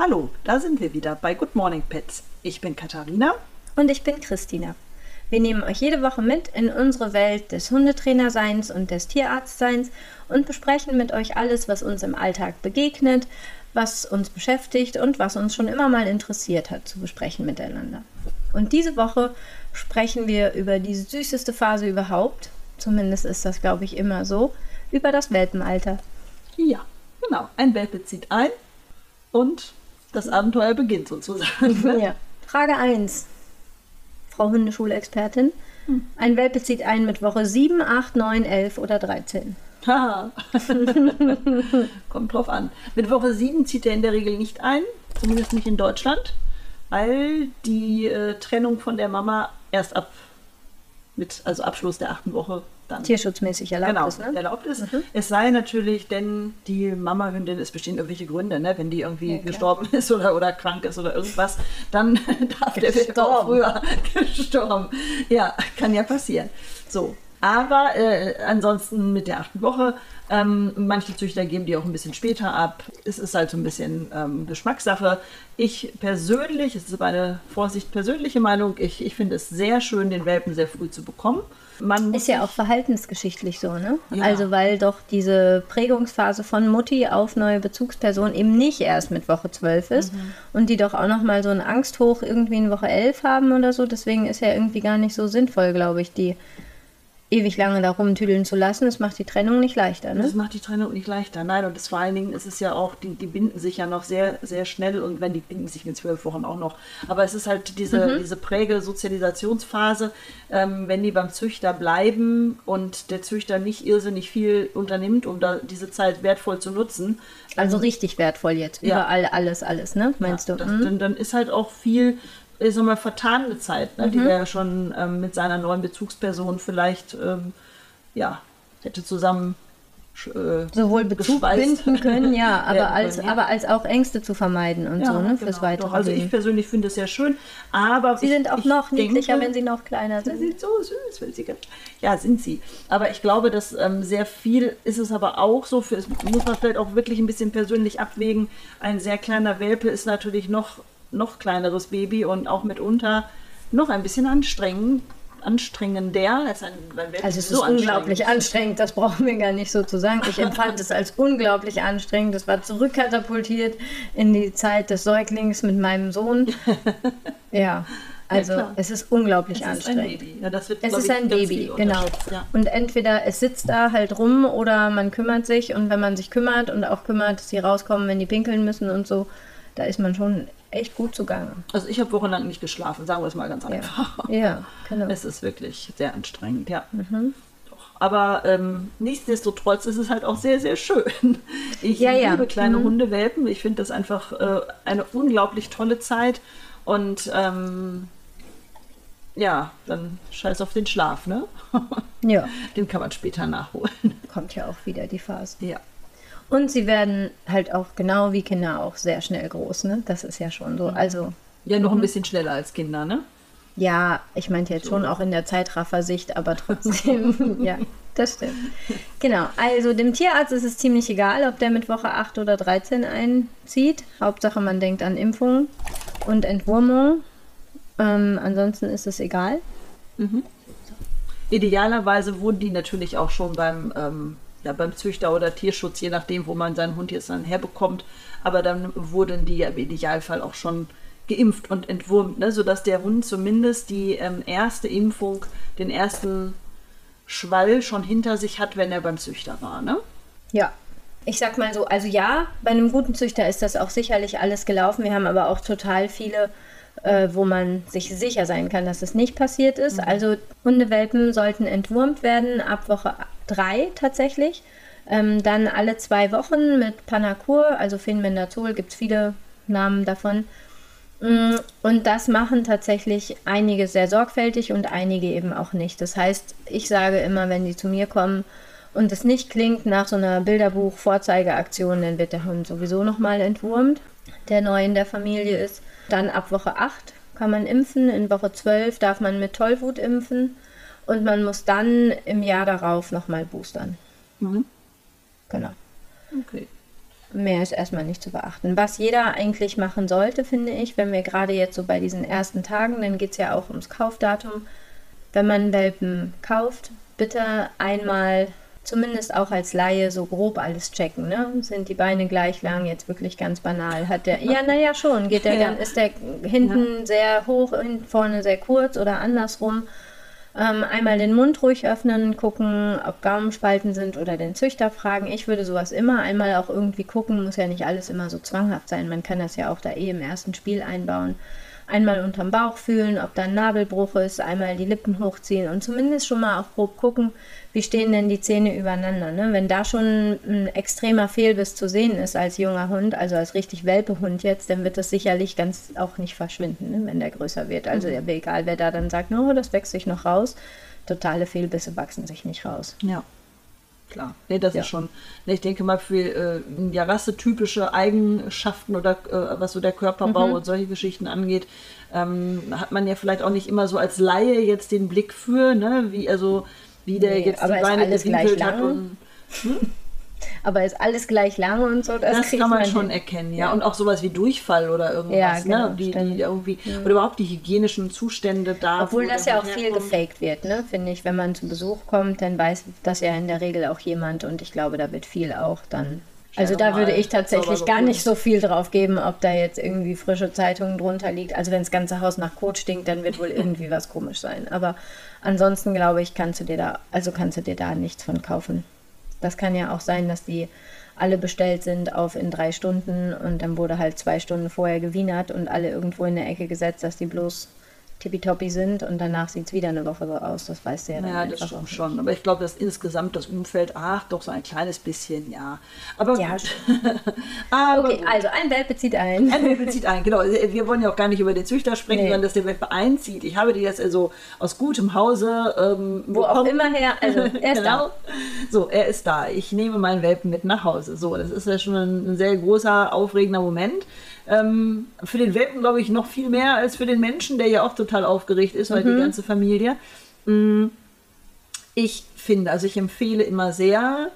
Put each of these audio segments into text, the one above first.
Hallo, da sind wir wieder bei Good Morning Pets. Ich bin Katharina. Und ich bin Christina. Wir nehmen euch jede Woche mit in unsere Welt des Hundetrainerseins und des Tierarztseins und besprechen mit euch alles, was uns im Alltag begegnet, was uns beschäftigt und was uns schon immer mal interessiert hat zu besprechen miteinander. Und diese Woche sprechen wir über die süßeste Phase überhaupt, zumindest ist das, glaube ich, immer so, über das Welpenalter. Ja, genau. Ein Welpe zieht ein und das Abenteuer beginnt sozusagen. Ne? Ja. Frage 1. Frau Hundeschulexpertin. Hm. Ein Welpe zieht ein mit Woche 7, 8, 9, 11 oder 13. Haha. Kommt drauf an. Mit Woche 7 zieht er in der Regel nicht ein, zumindest nicht in Deutschland, weil die äh, Trennung von der Mama erst ab mit also Abschluss der achten Woche dann tierschutzmäßig erlaubt genau, ist. Ne? erlaubt ist. Mhm. Es sei natürlich, denn die Mama-Hündin, es bestehen irgendwelche Gründe, ne? wenn die irgendwie ja, gestorben ist oder, oder krank ist oder irgendwas, dann darf der Welpe auch früher gestorben. Ja, kann ja passieren. So, aber äh, ansonsten mit der achten Woche, ähm, manche Züchter geben die auch ein bisschen später ab. Es ist halt so ein bisschen ähm, Geschmackssache. Ich persönlich, es ist meine Vorsicht persönliche Meinung, ich, ich finde es sehr schön, den Welpen sehr früh zu bekommen. Man ist ja auch verhaltensgeschichtlich so, ne? Ja. Also weil doch diese Prägungsphase von Mutti auf neue Bezugsperson eben nicht erst mit Woche 12 ist mhm. und die doch auch noch mal so einen Angsthoch irgendwie in Woche 11 haben oder so. Deswegen ist ja irgendwie gar nicht so sinnvoll, glaube ich, die ewig lange da rumtüdeln zu lassen, das macht die Trennung nicht leichter. Ne? Das macht die Trennung nicht leichter, nein. Und das vor allen Dingen ist es ja auch, die, die binden sich ja noch sehr, sehr schnell und wenn die binden sich in zwölf Wochen auch noch. Aber es ist halt diese, mhm. diese Präge-Sozialisationsphase, ähm, wenn die beim Züchter bleiben und der Züchter nicht irrsinnig viel unternimmt, um da diese Zeit wertvoll zu nutzen. Also richtig wertvoll jetzt, überall ja. alles, alles, ne? Meinst ja, du? Das, mhm. dann, dann ist halt auch viel ich sag mal, vertane Zeit, ne, mhm. die er schon ähm, mit seiner neuen Bezugsperson vielleicht ähm, ja, hätte zusammen äh, sowohl Bezug binden können, ja, aber als, können, ja. aber als auch Ängste zu vermeiden und ja, so, ne, genau, fürs weitere doch, Also ich persönlich finde es sehr schön, aber Sie sind auch noch niedlicher, denke, wenn sie noch kleiner sind. Sie sind so süß, wenn sie ja, sind sie. Aber ich glaube, dass ähm, sehr viel ist es aber auch so, für, muss man vielleicht auch wirklich ein bisschen persönlich abwägen. Ein sehr kleiner Welpe ist natürlich noch noch kleineres Baby und auch mitunter noch ein bisschen anstrengend, anstrengender. Als ein, also es ist so unglaublich anstrengend. das brauchen wir gar nicht so zu sagen. Ich empfand es als unglaublich anstrengend. Das war zurückkatapultiert in die Zeit des Säuglings mit meinem Sohn. Ja. Also ja, es ist unglaublich es anstrengend. Ist ja, wird, es ist ein Baby, genau. Ja. Und entweder es sitzt da halt rum oder man kümmert sich und wenn man sich kümmert und auch kümmert, dass sie rauskommen, wenn die pinkeln müssen und so, da ist man schon echt gut zugange. Also ich habe wochenlang nicht geschlafen, sagen wir es mal ganz einfach. Ja, genau. Es ist wirklich sehr anstrengend, ja. Mhm. Aber ähm, nichtsdestotrotz ist es halt auch sehr, sehr schön. Ich ja, liebe ja. kleine mhm. Hundewelpen. Ich finde das einfach äh, eine unglaublich tolle Zeit. Und ähm, ja, dann scheiß auf den Schlaf, ne? ja. Den kann man später nachholen. Kommt ja auch wieder die Phase. Ja. Und sie werden halt auch genau wie Kinder auch sehr schnell groß, ne? Das ist ja schon so. Also. Ja, noch ein mhm. bisschen schneller als Kinder, ne? Ja, ich meinte jetzt so. schon auch in der Zeitraffersicht, aber trotzdem, ja, das stimmt. Genau, also dem Tierarzt ist es ziemlich egal, ob der mit Woche 8 oder 13 einzieht. Hauptsache, man denkt an Impfung und Entwurmung. Ähm, ansonsten ist es egal. Mhm. Idealerweise wurden die natürlich auch schon beim ähm, ja, beim Züchter oder Tierschutz, je nachdem, wo man seinen Hund jetzt dann herbekommt. Aber dann wurden die ja im Idealfall auch schon geimpft und entwurmt, ne? sodass der Hund zumindest die ähm, erste Impfung, den ersten Schwall schon hinter sich hat, wenn er beim Züchter war. Ne? Ja, ich sag mal so, also ja, bei einem guten Züchter ist das auch sicherlich alles gelaufen. Wir haben aber auch total viele, äh, wo man sich sicher sein kann, dass es nicht passiert ist. Mhm. Also Hundewelpen sollten entwurmt werden ab Woche drei tatsächlich. Ähm, dann alle zwei Wochen mit Panacur, also Phenbendazol, gibt es viele Namen davon. Mm, und das machen tatsächlich einige sehr sorgfältig und einige eben auch nicht. Das heißt, ich sage immer, wenn die zu mir kommen und es nicht klingt nach so einer Bilderbuch-Vorzeigeaktion, dann wird der Hund sowieso nochmal entwurmt, der neu in der Familie ist. Dann ab Woche 8 kann man impfen, in Woche 12 darf man mit Tollwut impfen und man muss dann im Jahr darauf nochmal boostern. Mhm. Genau. Okay. Mehr ist erstmal nicht zu beachten. Was jeder eigentlich machen sollte, finde ich, wenn wir gerade jetzt so bei diesen ersten Tagen, dann geht es ja auch ums Kaufdatum. Wenn man Welpen kauft, bitte einmal zumindest auch als Laie so grob alles checken. Ne? Sind die Beine gleich lang? Jetzt wirklich ganz banal. Hat der, ja, naja, schon. Geht der, ja. ist der hinten ja. sehr hoch, vorne sehr kurz oder andersrum? Ähm, einmal den Mund ruhig öffnen, gucken, ob Gaumenspalten sind oder den Züchter fragen. Ich würde sowas immer einmal auch irgendwie gucken, muss ja nicht alles immer so zwanghaft sein. Man kann das ja auch da eh im ersten Spiel einbauen einmal unterm Bauch fühlen, ob da ein Nabelbruch ist, einmal die Lippen hochziehen und zumindest schon mal auch grob gucken, wie stehen denn die Zähne übereinander. Ne? Wenn da schon ein extremer Fehlbiss zu sehen ist als junger Hund, also als richtig Welpehund jetzt, dann wird das sicherlich ganz auch nicht verschwinden, ne? wenn der größer wird. Also mhm. egal, wer da dann sagt, no, das wächst sich noch raus. Totale Fehlbisse wachsen sich nicht raus. Ja klar. Nee, das ja. ist schon. Nee, ich denke mal, für äh, ja, rassetypische Eigenschaften oder äh, was so der Körperbau mhm. und solche Geschichten angeht, ähm, hat man ja vielleicht auch nicht immer so als Laie jetzt den Blick für, ne? wie also wie der nee, jetzt die Beine gewinkelt hat und. Hm? aber ist alles gleich lang und so. Das, das kann man, man schon hin. erkennen, ja. Und auch sowas wie Durchfall oder irgendwas, ja, ne? genau, ne? Die, die irgendwie, ja. Oder überhaupt die hygienischen Zustände da. Obwohl das ja auch viel gefaked wird, ne? Finde ich. Wenn man zu Besuch kommt, dann weiß das ja in der Regel auch jemand und ich glaube, da wird viel auch dann also da würde ich tatsächlich gar nicht so viel drauf geben, ob da jetzt irgendwie frische Zeitungen drunter liegt. Also wenn das ganze Haus nach Kot stinkt, dann wird wohl irgendwie was komisch sein. Aber ansonsten glaube ich, kannst du dir da, also kannst du dir da nichts von kaufen. Das kann ja auch sein, dass die alle bestellt sind auf in drei Stunden und dann wurde halt zwei Stunden vorher gewienert und alle irgendwo in der Ecke gesetzt, dass die bloß tippitoppi sind und danach sieht es wieder eine Woche so aus. Das weiß der ja, dann. Ja, das stimmt schon. Aber ich glaube, dass insgesamt das Umfeld, ach, doch so ein kleines bisschen, ja. Aber ja, Aber okay, also ein Welpe zieht ein. Ein Welpe zieht ein, genau. Wir wollen ja auch gar nicht über den Züchter sprechen, nee. sondern dass der Welpe einzieht. Ich habe die jetzt also aus gutem Hause ähm, Wo bekommen. auch immer her, also er ist genau. da. So, er ist da. Ich nehme meinen Welpen mit nach Hause. So, das ist ja schon ein, ein sehr großer, aufregender Moment. Ähm, für den Welpen, glaube ich, noch viel mehr als für den Menschen, der ja auch total aufgeregt ist, weil mhm. die ganze Familie. Mm, ich finde, also ich empfehle immer sehr,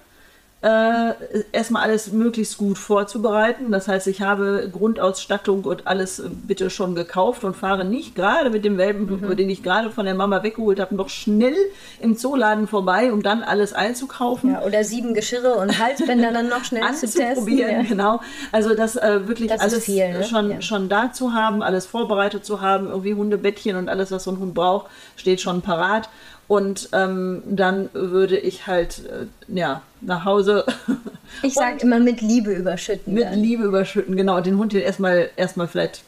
äh, erstmal alles möglichst gut vorzubereiten. Das heißt, ich habe Grundausstattung und alles bitte schon gekauft und fahre nicht gerade mit dem Welpen, mhm. den ich gerade von der Mama weggeholt habe, noch schnell im Zooladen vorbei, um dann alles einzukaufen. Ja, oder sieben Geschirre und Halsbänder dann noch schnell zu testen. Ja. Genau. Also das äh, wirklich das alles viel, ne? schon, ja. schon da zu haben, alles vorbereitet zu haben, irgendwie Hundebettchen und alles, was so ein Hund braucht, steht schon parat. Und ähm, dann würde ich halt äh, ja, nach Hause. Ich sage immer mit Liebe überschütten. Mit dann. Liebe überschütten, genau. Den Hund hier erstmal, erstmal vielleicht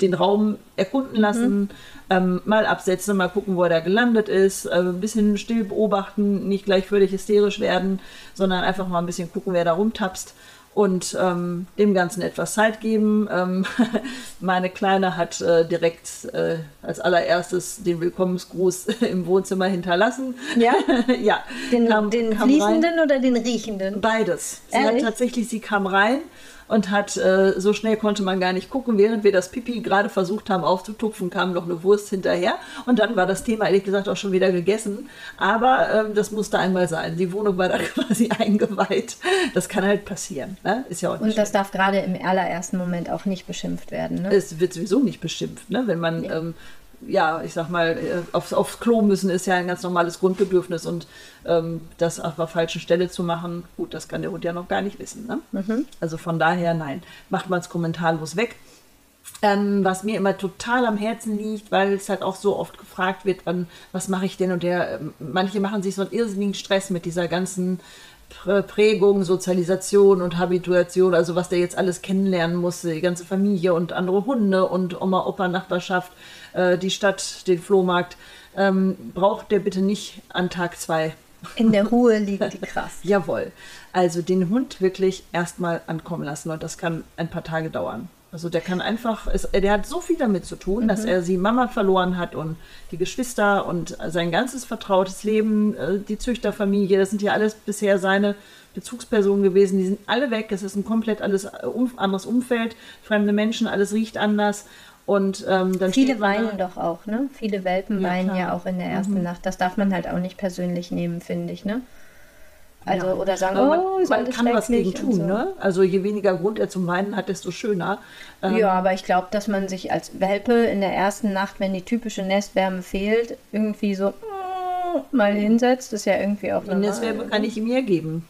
den Raum erkunden lassen, mhm. ähm, mal absetzen, mal gucken, wo er da gelandet ist, äh, ein bisschen still beobachten, nicht gleich völlig hysterisch werden, sondern einfach mal ein bisschen gucken, wer da rumtapst und ähm, dem Ganzen etwas Zeit geben. Ähm, meine Kleine hat äh, direkt äh, als allererstes den Willkommensgruß im Wohnzimmer hinterlassen. Ja? ja. Den, kam, den kam fließenden rein. oder den riechenden? Beides. Sie Ehrlich? hat tatsächlich, sie kam rein und hat, äh, so schnell konnte man gar nicht gucken, während wir das Pipi gerade versucht haben aufzutupfen, kam noch eine Wurst hinterher und dann war das Thema ehrlich gesagt auch schon wieder gegessen. Aber ähm, das musste einmal sein. Die Wohnung war da quasi eingeweiht. Das kann halt passieren. Ne? Ist ja auch und das schlimm. darf gerade im allerersten Moment auch nicht beschimpft werden. Ne? Es wird sowieso nicht beschimpft, ne? wenn man ja. ähm, ja, ich sag mal, äh, aufs, aufs Klo müssen ist ja ein ganz normales Grundbedürfnis und ähm, das auf der falschen Stelle zu machen, gut, das kann der Hund ja noch gar nicht wissen. Ne? Mhm. Also von daher, nein, macht man es kommentarlos weg. Ähm, was mir immer total am Herzen liegt, weil es halt auch so oft gefragt wird, wann, was mache ich denn? Und der, ähm, manche machen sich so einen irrsinnigen Stress mit dieser ganzen Prägung, Sozialisation und Habituation, also was der jetzt alles kennenlernen muss, die ganze Familie und andere Hunde und Oma, Opa, Nachbarschaft, äh, die Stadt, den Flohmarkt, ähm, braucht der bitte nicht an Tag zwei. In der Ruhe liegt die Kraft. Jawohl. Also den Hund wirklich erstmal ankommen lassen und das kann ein paar Tage dauern. Also der kann einfach, der hat so viel damit zu tun, mhm. dass er sie Mama verloren hat und die Geschwister und sein ganzes vertrautes Leben, äh, die Züchterfamilie, das sind ja alles bisher seine Bezugspersonen gewesen, die sind alle weg. Es ist ein komplett alles äh, anderes Umfeld, fremde Menschen, alles riecht anders. Und ähm, dann viele weinen da, doch auch, ne? Viele Welpen ja, weinen klar. ja auch in der ersten mhm. Nacht. Das darf man halt auch nicht persönlich nehmen, finde ich, ne? Also, Ja. oder sagen, Aber oh, man, man kann was gegen tun, so. ne? Also je weniger Grund er zum Weinen hat, desto schöner. Ähm, Ja, aber ich glaube, dass man sich als Welpe in der ersten Nacht, wenn die typische Nestwärme fehlt, irgendwie so mm, mal hinsetzt, ist ja irgendwie auch Die normal. Nestwärme kann ich ihm hergeben.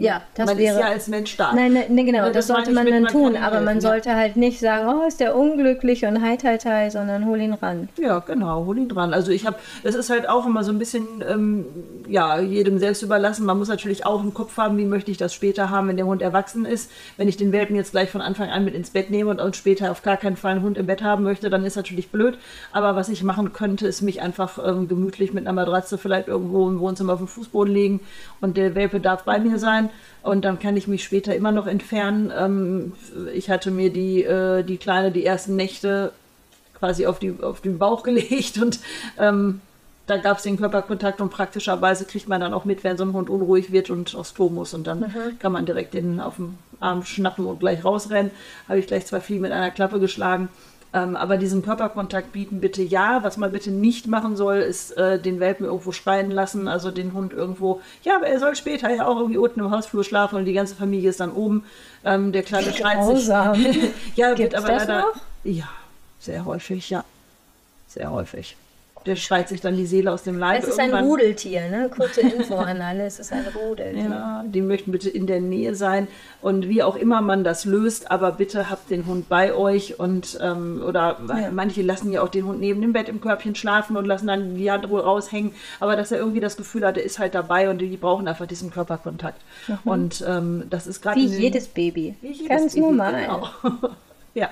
Ja, das man wäre. ist ja als Mensch da. Nein, nein, nee, genau, das, das sollte man dann man tun, aber man helfen, ja. sollte halt nicht sagen, oh, ist der unglücklich und hi, hi, hi, sondern hol ihn ran. Ja, genau, hol ihn dran. Also ich habe, das ist halt auch immer so ein bisschen, ähm, ja, jedem selbst überlassen. Man muss natürlich auch im Kopf haben, wie möchte ich das später haben, wenn der Hund erwachsen ist. Wenn ich den Welpen jetzt gleich von Anfang an mit ins Bett nehme und, und später auf gar keinen Fall einen Hund im Bett haben möchte, dann ist natürlich blöd. Aber was ich machen könnte, ist mich einfach ähm, gemütlich mit einer Matratze vielleicht irgendwo im Wohnzimmer auf dem Fußboden legen und der Welpe darf bei mir sein. Und dann kann ich mich später immer noch entfernen. Ähm, ich hatte mir die, äh, die Kleine die ersten Nächte quasi auf, die, auf den Bauch gelegt und ähm, da gab es den Körperkontakt und praktischerweise kriegt man dann auch mit, wenn so ein Hund unruhig wird und aufs Klo muss und dann kann man direkt den auf dem Arm schnappen und gleich rausrennen. Habe ich gleich zwei Fliegen mit einer Klappe geschlagen. Ähm, aber diesen Körperkontakt bieten bitte ja. Was man bitte nicht machen soll, ist äh, den Welpen irgendwo schreien lassen, also den Hund irgendwo, ja, aber er soll später ja auch irgendwie unten im Hausflur schlafen und die ganze Familie ist dann oben. Ähm, der kleine schreit sich. Ja, wird Gibt's aber das leider. noch? Ja, sehr häufig, ja. Sehr häufig. Der schreit sich dann die Seele aus dem Leib. Es ist ein irgendwann. Rudeltier, ne? Kurze Info an alle, es ist ein Rudeltier. Ja, die möchten bitte in der Nähe sein und wie auch immer man das löst, aber bitte habt den Hund bei euch und ähm, oder manche lassen ja auch den Hund neben dem Bett im Körbchen schlafen und lassen dann die Hand wohl raushängen, aber dass er irgendwie das Gefühl hat, er ist halt dabei und die brauchen einfach diesen Körperkontakt. Und ähm, das ist gerade Wie jedes Baby. wie jedes Ganz Baby, normal. Genau. ja,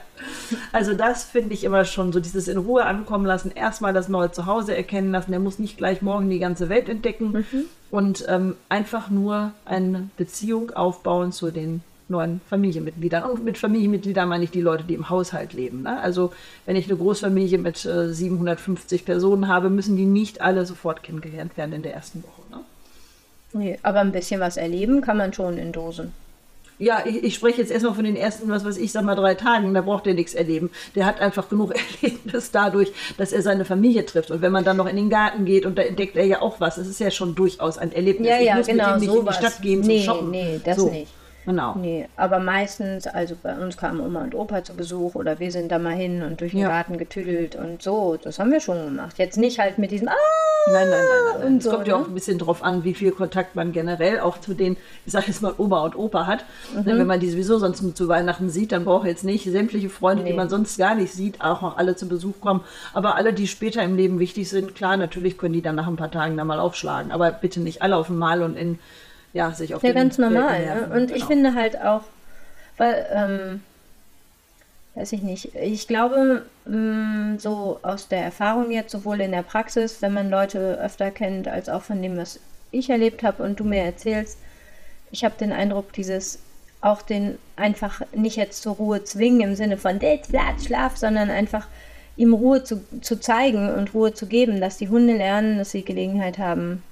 also das finde ich immer schon so, dieses in Ruhe ankommen lassen, erstmal das neue Zuhause erkennen lassen. Der muss nicht gleich morgen die ganze Welt entdecken Mhm. und ähm, einfach nur eine Beziehung aufbauen zu den neuen Familienmitgliedern. Und mit Familienmitgliedern meine ich die Leute, die im Haushalt leben. Ne? Also wenn ich eine Großfamilie mit äh, 750 Personen habe, müssen die nicht alle sofort kennengelernt werden in der ersten Woche. Ne? Nee, aber ein bisschen was erleben kann man schon in Dosen. Ja, ich, ich spreche jetzt erstmal von den ersten, was weiß ich, sag mal drei Tagen, da braucht er nichts erleben. Der hat einfach genug Erlebnis dadurch, dass er seine Familie trifft. Und wenn man dann noch in den Garten geht und da entdeckt er ja auch was, das ist ja schon durchaus ein Erlebnis. Ja, ich ja, muss genau, mit ihm nicht in die sowas. Stadt gehen Nee, zum Shoppen. nee, das so. nicht. Genau. Nee, aber meistens, also bei uns kamen Oma und Opa zu Besuch oder wir sind da mal hin und durch den Ja. Garten getüdelt und so. Das haben wir schon gemacht. Jetzt nicht halt mit diesem, ah, Nein, nein, nein, nein. Es so, kommt ja ne? auch ein bisschen drauf an, wie viel Kontakt man generell auch zu den, ich sage jetzt mal, Oma und Opa hat. Mhm. Wenn man die sowieso sonst zu Weihnachten sieht, dann braucht jetzt nicht sämtliche Freunde, die Nee. man sonst gar nicht sieht, auch noch alle zu Besuch kommen. Aber alle, die später im Leben wichtig sind, klar, natürlich können die dann nach ein paar Tagen dann mal aufschlagen. Aber bitte nicht alle auf einmal und in, ja, sich auf ja, ganz normal. Nerven. Und ich Genau. finde halt auch, weil, ähm, weiß ich nicht, ich glaube, mh, so aus der Erfahrung jetzt, sowohl in der Praxis, wenn man Leute öfter kennt, als auch von dem, was ich erlebt habe und du mir erzählst, ich habe den Eindruck, dieses auch den einfach nicht jetzt zur Ruhe zwingen im Sinne von jetzt Platz, Schlaf, sondern einfach ihm Ruhe zu, zu zeigen und Ruhe zu geben, dass die Hunde lernen, dass sie Gelegenheit haben,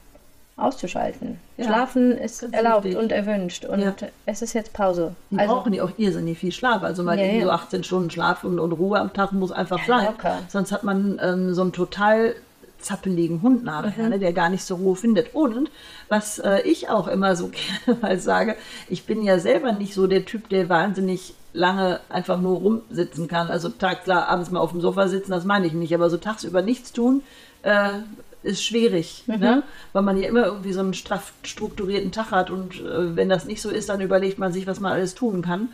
auszuschalten. Ja, Schlafen ist erlaubt wichtig. und erwünscht und Ja. es ist jetzt Pause. Die Also, brauchen ja auch irrsinnig viel Schlaf. Also mal Ja, so 18 Stunden Schlaf und, und Ruhe am Tag muss einfach sein. locker. Sonst hat man ähm, so einen total zappeligen Hund nachher, Mhm. ne, der gar nicht zur Ruhe findet. Und was äh, ich auch immer so gerne mal sage, ich bin ja selber nicht so der Typ, der wahnsinnig lange einfach nur rumsitzen kann. Also tag klar, abends mal auf dem Sofa sitzen, das meine ich nicht. Aber so tagsüber nichts tun, äh, ist schwierig, Mhm. ne? weil man ja immer irgendwie so einen straff strukturierten Tag hat und äh, wenn das nicht so ist, dann überlegt man sich, was man alles tun kann.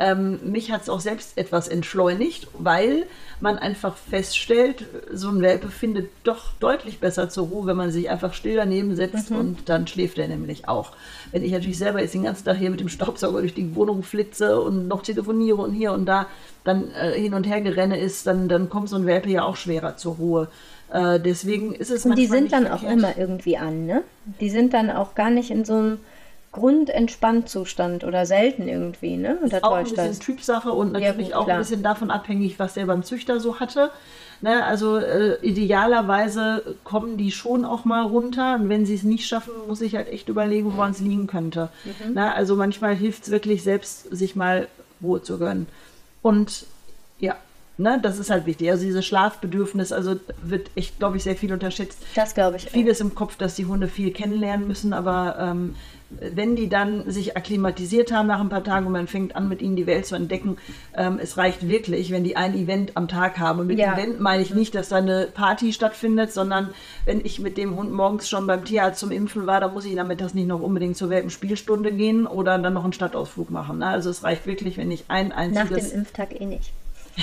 Ähm, mich hat es auch selbst etwas entschleunigt, weil man einfach feststellt, so ein Welpe findet doch deutlich besser zur Ruhe, wenn man sich einfach still daneben setzt und dann schläft er nämlich auch. Wenn ich natürlich selber jetzt den ganzen Tag hier mit dem Staubsauger durch die Wohnung flitze und noch telefoniere und hier und da dann äh, hin und her gerenne ist, dann, dann kommt so ein Welpe ja auch schwerer zur Ruhe. Äh, deswegen ist es und die sind dann auch verkehrt. immer irgendwie an, ne? Die sind dann auch gar nicht in so einem Grundentspanntzustand oder selten irgendwie, ne? Oder auch ein bisschen das? Typsache und Ja, natürlich gut, auch ein bisschen davon abhängig, was der beim Züchter so hatte. Ne, also äh, idealerweise kommen die schon auch mal runter und wenn sie es nicht schaffen, muss ich halt echt überlegen, woran es liegen könnte. Mhm. Ne, also manchmal hilft es wirklich selbst, sich mal Ruhe zu gönnen. Und ja, Ne? Das ist halt wichtig. Also dieses Schlafbedürfnis, also wird echt, glaube ich, sehr viel unterschätzt. Das glaube ich. Vieles im Kopf, dass die Hunde viel kennenlernen müssen, aber ähm, wenn die dann sich akklimatisiert haben nach ein paar Tagen und man fängt an, mit ihnen die Welt zu entdecken, ähm, es reicht wirklich, wenn die ein Event am Tag haben. Und mit ja. Event meine ich nicht, dass da eine Party stattfindet, sondern wenn ich mit dem Hund morgens schon beim Tierarzt zum Impfen war, dann muss ich damit das nicht noch unbedingt zur Welpenspielstunde gehen oder dann noch einen Stadtausflug machen. Ne? Also es reicht wirklich, wenn ich ein einziges... Nach dem Impftag eh nicht.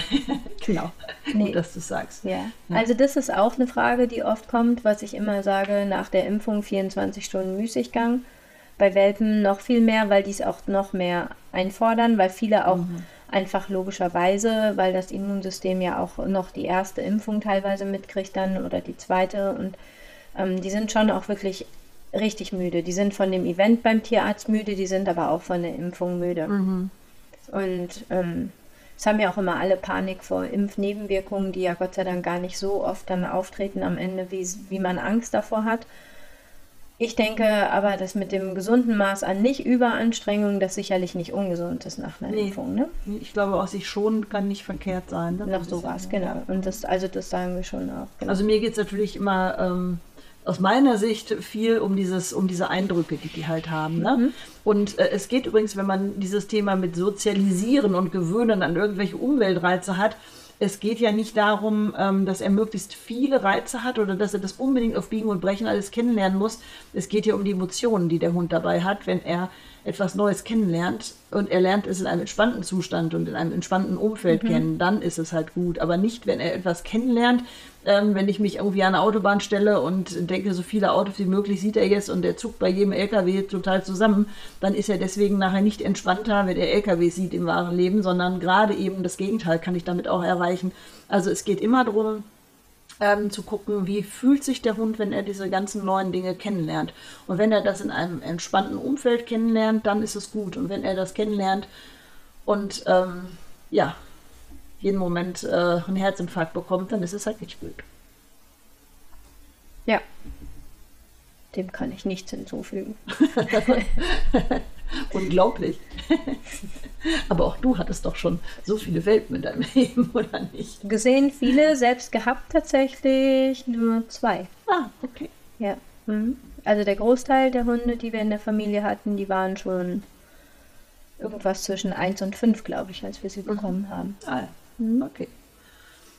genau, nee. Gut, dass du sagst. Ja. ja. Also das ist auch eine Frage, die oft kommt, was ich immer sage, nach der Impfung 24 Stunden Müßiggang bei Welpen noch viel mehr, weil die es auch noch mehr einfordern, weil viele auch mhm. einfach logischerweise, weil das Immunsystem ja auch noch die erste Impfung teilweise mitkriegt dann oder die zweite und ähm, die sind schon auch wirklich richtig müde. Die sind von dem Event beim Tierarzt müde, die sind aber auch von der Impfung müde. Mhm. Und ähm, es haben ja auch immer alle Panik vor Impfnebenwirkungen, die ja Gott sei Dank gar nicht so oft dann auftreten am Ende, wie, wie man Angst davor hat. Ich denke aber, dass mit dem gesunden Maß an Nicht-Überanstrengung das sicherlich nicht ungesund ist nach einer nee. Impfung. Ne? Ich glaube, auch sich schon kann nicht verkehrt sein. Ne? Nach sowas, genau. Und das, also das sagen wir schon auch. Genau. Also mir geht es natürlich immer ähm, aus meiner Sicht viel um dieses, um diese Eindrücke, die die halt haben. Ne? Mhm. Und äh, es geht übrigens, wenn man dieses Thema mit Sozialisieren und Gewöhnen an irgendwelche Umweltreize hat, es geht ja nicht darum, ähm, dass er möglichst viele Reize hat oder dass er das unbedingt auf Biegen und Brechen alles kennenlernen muss. Es geht ja um die Emotionen, die der Hund dabei hat, wenn er etwas Neues kennenlernt und er lernt es in einem entspannten Zustand und in einem entspannten Umfeld mhm. kennen, dann ist es halt gut. Aber nicht, wenn er etwas kennenlernt, ähm, wenn ich mich irgendwie an eine Autobahn stelle und denke, so viele Autos wie möglich sieht er jetzt und der zuckt bei jedem LKW total zusammen, dann ist er deswegen nachher nicht entspannter, wenn er LKW sieht im wahren Leben, sondern gerade eben das Gegenteil kann ich damit auch erreichen. Also es geht immer darum, ähm, zu gucken, wie fühlt sich der Hund, wenn er diese ganzen neuen Dinge kennenlernt. Und wenn er das in einem entspannten Umfeld kennenlernt, dann ist es gut. Und wenn er das kennenlernt und ähm, ja, jeden Moment äh, einen Herzinfarkt bekommt, dann ist es halt nicht gut. Ja. Dem kann ich nichts hinzufügen. Unglaublich. Aber auch du hattest doch schon so viele Welpen in deinem Leben, oder nicht? Gesehen viele, selbst gehabt tatsächlich nur zwei. Ah, okay. Ja. Mhm. Also der Großteil der Hunde, die wir in der Familie hatten, die waren schon irgendwas zwischen 1 und 5, glaube ich, als wir sie mhm. bekommen haben. Ah, ja. Mhm. Okay.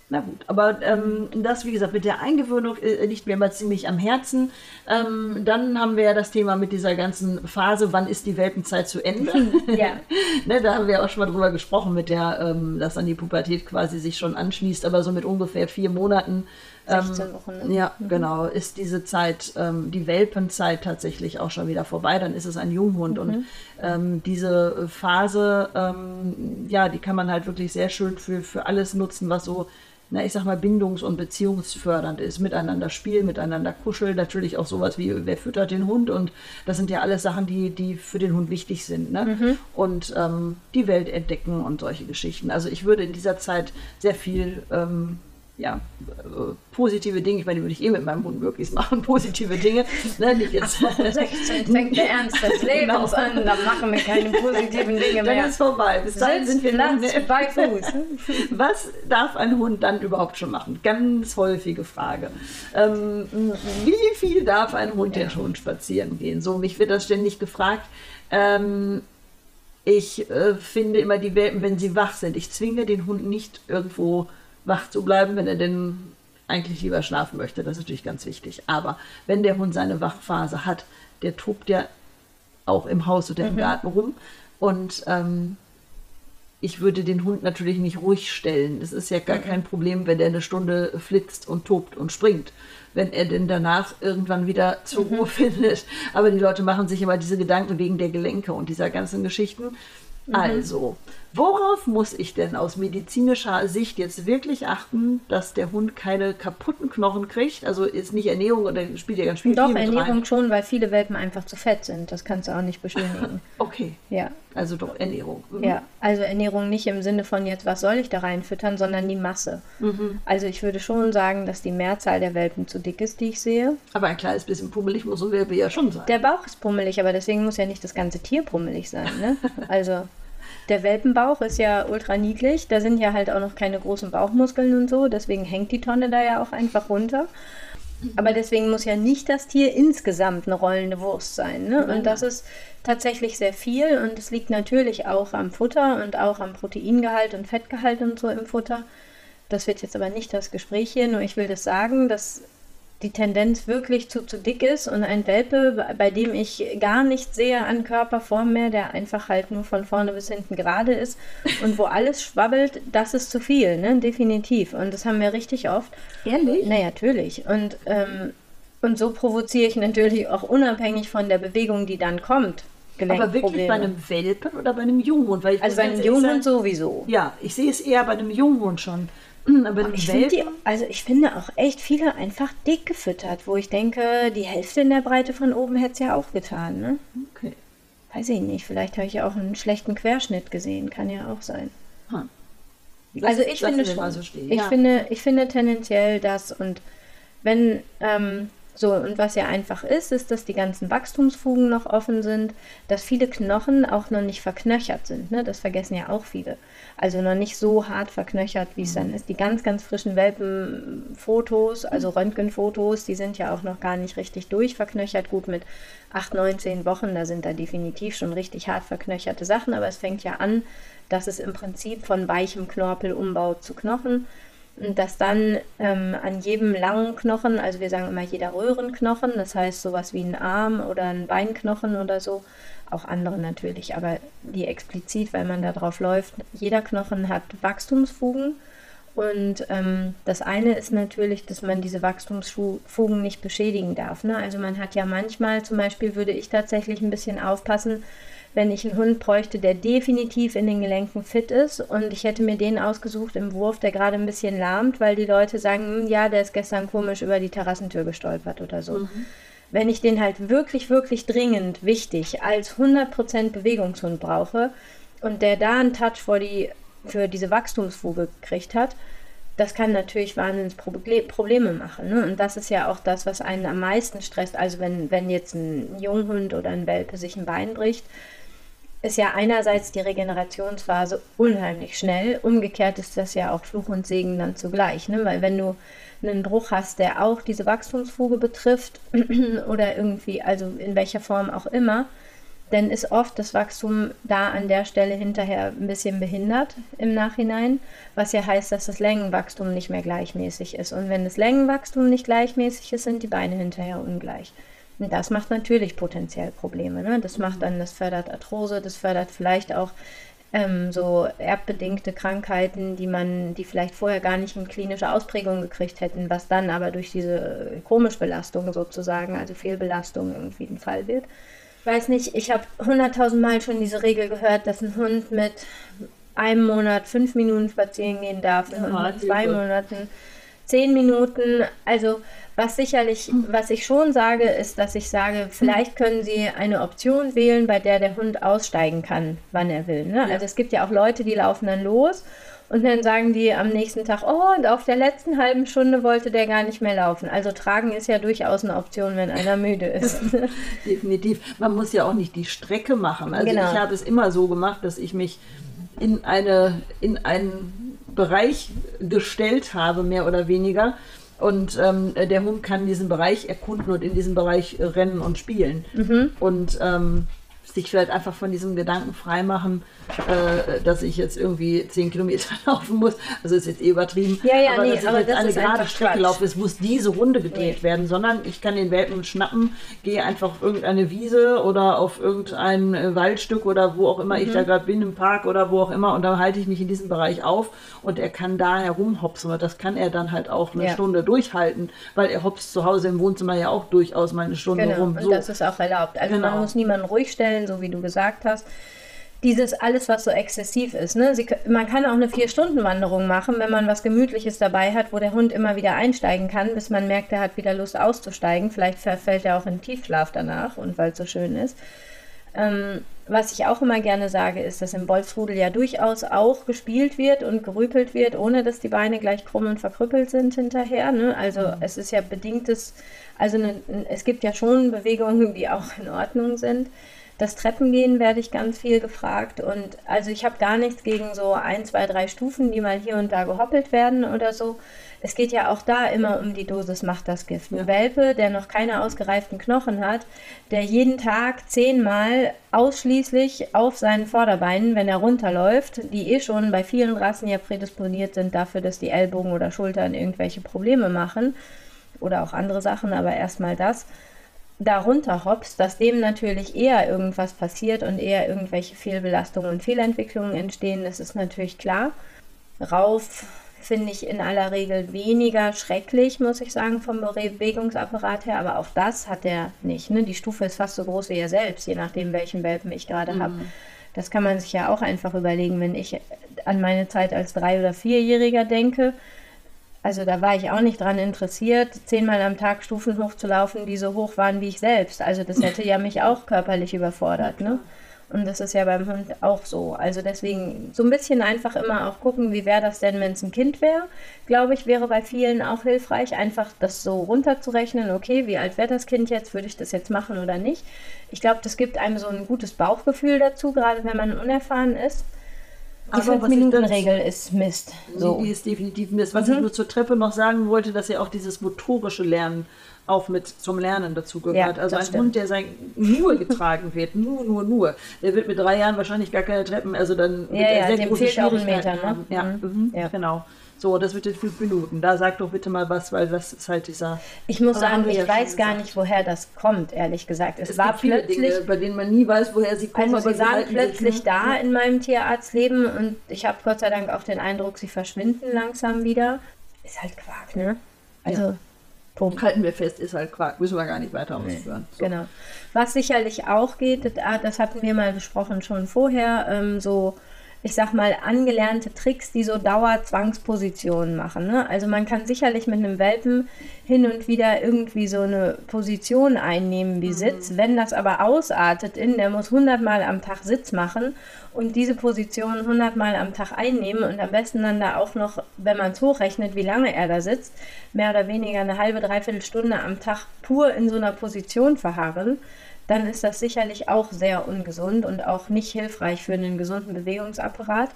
Na gut, aber ähm, das, wie gesagt, mit der Eingewöhnung äh, liegt mir immer ziemlich am Herzen. Ähm, dann haben wir ja das Thema mit dieser ganzen Phase, wann ist die Welpenzeit zu Ende? ja. ne, da haben wir auch schon mal drüber gesprochen, mit der, ähm, dass dann die Pubertät quasi sich schon anschließt, aber so mit ungefähr vier Monaten 16 ähm, Wochen. Ne? Ja, mhm. genau. Ist diese Zeit, ähm, die Welpenzeit tatsächlich auch schon wieder vorbei. Dann ist es ein Junghund. Mhm. Und ähm, diese Phase, ähm, ja, die kann man halt wirklich sehr schön für, für alles nutzen, was so na, ich sag mal, bindungs- und beziehungsfördernd ist. Miteinander spielen, miteinander kuscheln, natürlich auch sowas wie, wer füttert den Hund und das sind ja alles Sachen, die, die für den Hund wichtig sind. Ne? Mhm. Und ähm, die Welt entdecken und solche Geschichten. Also ich würde in dieser Zeit sehr viel ähm, ja, äh, positive Dinge, ich meine, die würde ich eh mit meinem Hund möglichst machen, positive Dinge. Ne, nicht jetzt. 16 fängt der Ernst des Lebens genau. an, dann machen wir keine positiven Dinge mehr. Dann ist vorbei. Bis dahin sind wir Platz bei Fuß. Was darf ein Hund dann überhaupt schon machen? Ganz häufige Frage. Ähm, wie viel darf ein Hund denn schon spazieren gehen? So, mich wird das ständig gefragt. Ähm, ich äh, finde immer die Welpen, wenn sie wach sind. Ich zwinge den Hund nicht irgendwo wach zu bleiben, wenn er denn eigentlich lieber schlafen möchte. Das ist natürlich ganz wichtig. Aber wenn der Hund seine Wachphase hat, der tobt ja auch im Haus oder im mhm. Garten rum. Und ähm, ich würde den Hund natürlich nicht ruhig stellen. Das ist ja gar mhm. kein Problem, wenn er eine Stunde flitzt und tobt und springt. Wenn er denn danach irgendwann wieder zur mhm. Ruhe findet. Aber die Leute machen sich immer diese Gedanken wegen der Gelenke und dieser ganzen Geschichten. Mhm. Also, worauf muss ich denn aus medizinischer Sicht jetzt wirklich achten, dass der Hund keine kaputten Knochen kriegt? Also ist nicht Ernährung oder spielt ja ganz viel Doch, Ernährung rein. schon, weil viele Welpen einfach zu fett sind. Das kannst du auch nicht beschönigen. okay. Ja. Also doch Ernährung. Mhm. Ja, also Ernährung nicht im Sinne von jetzt, was soll ich da reinfüttern, sondern die Masse. Mhm. Also ich würde schon sagen, dass die Mehrzahl der Welpen zu dick ist, die ich sehe. Aber ein kleines bisschen pummelig muss so ein Welpe ja schon sein. Der Bauch ist pummelig, aber deswegen muss ja nicht das ganze Tier pummelig sein. Ne? Also Der Welpenbauch ist ja ultra niedlich. Da sind ja halt auch noch keine großen Bauchmuskeln und so. Deswegen hängt die Tonne da ja auch einfach runter. Aber deswegen muss ja nicht das Tier insgesamt eine rollende Wurst sein. Ne? Und das ist tatsächlich sehr viel. Und es liegt natürlich auch am Futter und auch am Proteingehalt und Fettgehalt und so im Futter. Das wird jetzt aber nicht das Gespräch hier, nur ich will das sagen, dass die Tendenz wirklich zu, zu dick ist und ein Welpe, bei dem ich gar nicht sehe an Körperform mehr, der einfach halt nur von vorne bis hinten gerade ist und wo alles schwabbelt, das ist zu viel, ne? definitiv. Und das haben wir richtig oft. Ehrlich? Naja, natürlich. Und, ähm, und so provoziere ich natürlich auch unabhängig von der Bewegung, die dann kommt. Aber wirklich bei einem Welpen oder bei einem Junghund? Also bei einem Junghund sowieso. Ja, ich sehe es eher bei einem Junghund schon. Aber ich finde, also ich finde auch echt viele einfach dick gefüttert, wo ich denke, die Hälfte in der Breite von oben hätte es ja auch getan. Ne? Okay. Weiß ich nicht, vielleicht habe ich auch einen schlechten Querschnitt gesehen, kann ja auch sein. Hm. Also ich finde schon, so ich, ja. finde, ich finde tendenziell das und wenn ähm, so, und was ja einfach ist, ist, dass die ganzen Wachstumsfugen noch offen sind, dass viele Knochen auch noch nicht verknöchert sind. Ne? Das vergessen ja auch viele. Also noch nicht so hart verknöchert, wie es dann ist. Die ganz, ganz frischen Welpenfotos, also Röntgenfotos, die sind ja auch noch gar nicht richtig durchverknöchert. Gut, mit 8, 9, 10 Wochen, da sind da definitiv schon richtig hart verknöcherte Sachen, aber es fängt ja an, dass es im Prinzip von weichem Knorpel umbaut zu Knochen und dass dann ähm, an jedem langen Knochen, also wir sagen immer jeder Röhrenknochen, das heißt sowas wie ein Arm oder ein Beinknochen oder so, auch andere natürlich, aber die explizit, weil man da drauf läuft, jeder Knochen hat Wachstumsfugen. Und ähm, das eine ist natürlich, dass man diese Wachstumsfugen nicht beschädigen darf. Ne? Also man hat ja manchmal, zum Beispiel würde ich tatsächlich ein bisschen aufpassen, wenn ich einen Hund bräuchte, der definitiv in den Gelenken fit ist und ich hätte mir den ausgesucht im Wurf, der gerade ein bisschen lahmt, weil die Leute sagen, hm, ja, der ist gestern komisch über die Terrassentür gestolpert oder so. Mhm. Wenn ich den halt wirklich, wirklich dringend wichtig als 100% Bewegungshund brauche und der da einen Touch vor die, für diese Wachstumsfuge gekriegt hat, das kann natürlich wahnsinnig Probleme machen. Ne? Und das ist ja auch das, was einen am meisten stresst. Also wenn, wenn jetzt ein Junghund oder ein Welpe sich ein Bein bricht, ist ja einerseits die Regenerationsphase unheimlich schnell. Umgekehrt ist das ja auch Fluch und Segen dann zugleich. Ne? Weil wenn du einen Bruch hast, der auch diese Wachstumsfuge betrifft oder irgendwie, also in welcher Form auch immer, dann ist oft das Wachstum da an der Stelle hinterher ein bisschen behindert im Nachhinein, was ja heißt, dass das Längenwachstum nicht mehr gleichmäßig ist. Und wenn das Längenwachstum nicht gleichmäßig ist, sind die Beine hinterher ungleich. Das macht natürlich potenziell Probleme. Ne? Das macht dann, das fördert Arthrose, das fördert vielleicht auch ähm, so erbbedingte Krankheiten, die man, die vielleicht vorher gar nicht in klinische Ausprägung gekriegt hätten, was dann aber durch diese Komischbelastung sozusagen, also Fehlbelastung irgendwie ein Fall wird. Ich weiß nicht, ich habe hunderttausend Mal schon diese Regel gehört, dass ein Hund mit einem Monat fünf Minuten spazieren gehen darf, ein Hund mit zwei Monaten zehn Minuten. Also was sicherlich, was ich schon sage, ist, dass ich sage, vielleicht können Sie eine Option wählen, bei der der Hund aussteigen kann, wann er will. Ne? Also es gibt ja auch Leute, die laufen dann los und dann sagen die am nächsten Tag, oh, und auf der letzten halben Stunde wollte der gar nicht mehr laufen. Also tragen ist ja durchaus eine Option, wenn einer müde ist. Definitiv. Man muss ja auch nicht die Strecke machen. Also genau. ich habe es immer so gemacht, dass ich mich in eine, in einen Bereich gestellt habe, mehr oder weniger und ähm, der Hund kann diesen Bereich erkunden und in diesem Bereich rennen und spielen. Mhm. Und ähm, sich vielleicht einfach von diesem Gedanken freimachen, äh, dass ich jetzt irgendwie zehn Kilometer laufen muss. Also ist jetzt eh übertrieben. Ja, ja, aber nee, dass ich aber jetzt das eine ist gerade Strecke laufe, es muss diese Runde gedreht Nee. werden, sondern ich kann den Welpen schnappen, gehe einfach auf irgendeine Wiese oder auf irgendein äh, Waldstück oder wo auch immer Mhm. ich da gerade bin, im Park oder wo auch immer und dann halte ich mich in diesem Bereich auf und er kann da herumhopsen und das kann er dann halt auch eine Ja. Stunde durchhalten, weil er hopst zu Hause im Wohnzimmer ja auch durchaus mal eine Stunde Genau, rum. und So. das ist auch erlaubt. Also Genau. man muss niemanden ruhig stellen, so wie du gesagt hast. Dieses alles, was so exzessiv ist. Ne? Sie, man kann auch eine Vier-Stunden-Wanderung machen, wenn man was Gemütliches dabei hat, wo der Hund immer wieder einsteigen kann, bis man merkt, er hat wieder Lust auszusteigen. Vielleicht verfällt er auch in Tiefschlaf danach und weil es so schön ist. Ähm, was ich auch immer gerne sage, ist, dass im Wolfsrudel ja durchaus auch gespielt wird und gerüpelt wird, ohne dass die Beine gleich krumm und verkrüppelt sind hinterher. Ne? Also es ist ja bedingtes, also ne, es gibt ja schon Bewegungen, die auch in Ordnung sind. Das Treppengehen werde ich ganz viel gefragt. Und also ich habe gar nichts gegen so ein, zwei, drei Stufen, die mal hier und da gehoppelt werden oder so. Es geht ja auch da immer um die Dosis macht das Gift. Ein Welpe, der noch keine ausgereiften Knochen hat, der jeden Tag zehnmal ausschließlich auf seinen Vorderbeinen, wenn er runterläuft, die eh schon bei vielen Rassen ja prädisponiert sind dafür, dass die Ellbogen oder Schultern irgendwelche Probleme machen oder auch andere Sachen, aber erstmal das darunter hoppst, dass dem natürlich eher irgendwas passiert und eher irgendwelche Fehlbelastungen und Fehlentwicklungen entstehen, das ist natürlich klar. Rauf finde ich in aller Regel weniger schrecklich, muss ich sagen, vom Bewegungsapparat her, aber auch das hat er nicht. Ne? Die Stufe ist fast so groß wie er selbst, je nachdem, welchen Welpen ich gerade mhm. habe. Das kann man sich ja auch einfach überlegen, wenn ich an meine Zeit als Drei- oder Vierjähriger denke also da war ich auch nicht dran interessiert, zehnmal am Tag Stufen hochzulaufen, die so hoch waren wie ich selbst. Also das hätte ja mich auch körperlich überfordert. Ne? Und das ist ja beim Hund auch so. Also deswegen so ein bisschen einfach immer auch gucken, wie wäre das denn, wenn es ein Kind wäre. Glaube ich, wäre bei vielen auch hilfreich, einfach das so runterzurechnen, okay, wie alt wäre das Kind jetzt, würde ich das jetzt machen oder nicht. Ich glaube, das gibt einem so ein gutes Bauchgefühl dazu, gerade wenn man unerfahren ist. Die 5-Minuten-Regel ist Mist. So. Die ist definitiv Mist. Was mhm. ich nur zur Treppe noch sagen wollte, dass ja auch dieses motorische Lernen auch mit zum Lernen dazu gehört. Ja, also ein stimmt. Hund, der sein nur getragen wird, nur, nur, nur, der wird mit drei Jahren wahrscheinlich gar keine Treppen, also dann ja, ja, sehr große Schwierigkeiten ne? Ja, mhm. mhm. ja, genau. So, das wird in fünf Minuten. Da sag doch bitte mal was, weil das ist halt dieser. Ich muss sagen, ich weiß gar nicht, woher das kommt, ehrlich gesagt. Es, es war plötzlich. Dinge, bei denen man nie weiß, woher sie kommen. Also sie waren plötzlich da in meinem Tierarztleben und ich habe Gott sei Dank auch den Eindruck, sie verschwinden langsam wieder. Ist halt Quark, ne? Also. Ja. Punkt. Halten wir fest, ist halt Quark. Müssen wir gar nicht weiter ausführen. So. Genau. Was sicherlich auch geht, das hatten wir mal besprochen schon vorher, ähm, so ich sag mal, angelernte Tricks, die so Dauerzwangspositionen machen. Ne? Also man kann sicherlich mit einem Welpen hin und wieder irgendwie so eine Position einnehmen wie mhm. Sitz. Wenn das aber ausartet in, der muss 100 Mal am Tag Sitz machen und diese Position 100 Mal am Tag einnehmen und am besten dann da auch noch, wenn man es hochrechnet, wie lange er da sitzt, mehr oder weniger eine halbe, dreiviertel Stunde am Tag pur in so einer Position verharren dann ist das sicherlich auch sehr ungesund und auch nicht hilfreich für einen gesunden Bewegungsapparat.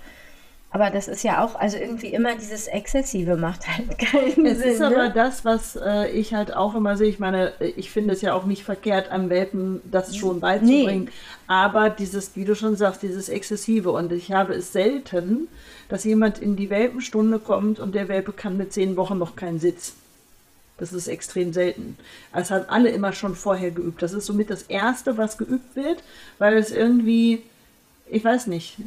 Aber das ist ja auch, also irgendwie immer dieses Exzessive macht halt keinen es Sinn. Es ist aber ne? das, was äh, ich halt auch immer sehe. Ich meine, ich finde es ja auch nicht verkehrt, am Welpen das schon beizubringen. Nee. Aber dieses, wie du schon sagst, dieses Exzessive. Und ich habe es selten, dass jemand in die Welpenstunde kommt und der Welpe kann mit zehn Wochen noch keinen Sitz. Das ist extrem selten. Es haben alle immer schon vorher geübt. Das ist somit das Erste, was geübt wird, weil es irgendwie, ich weiß nicht,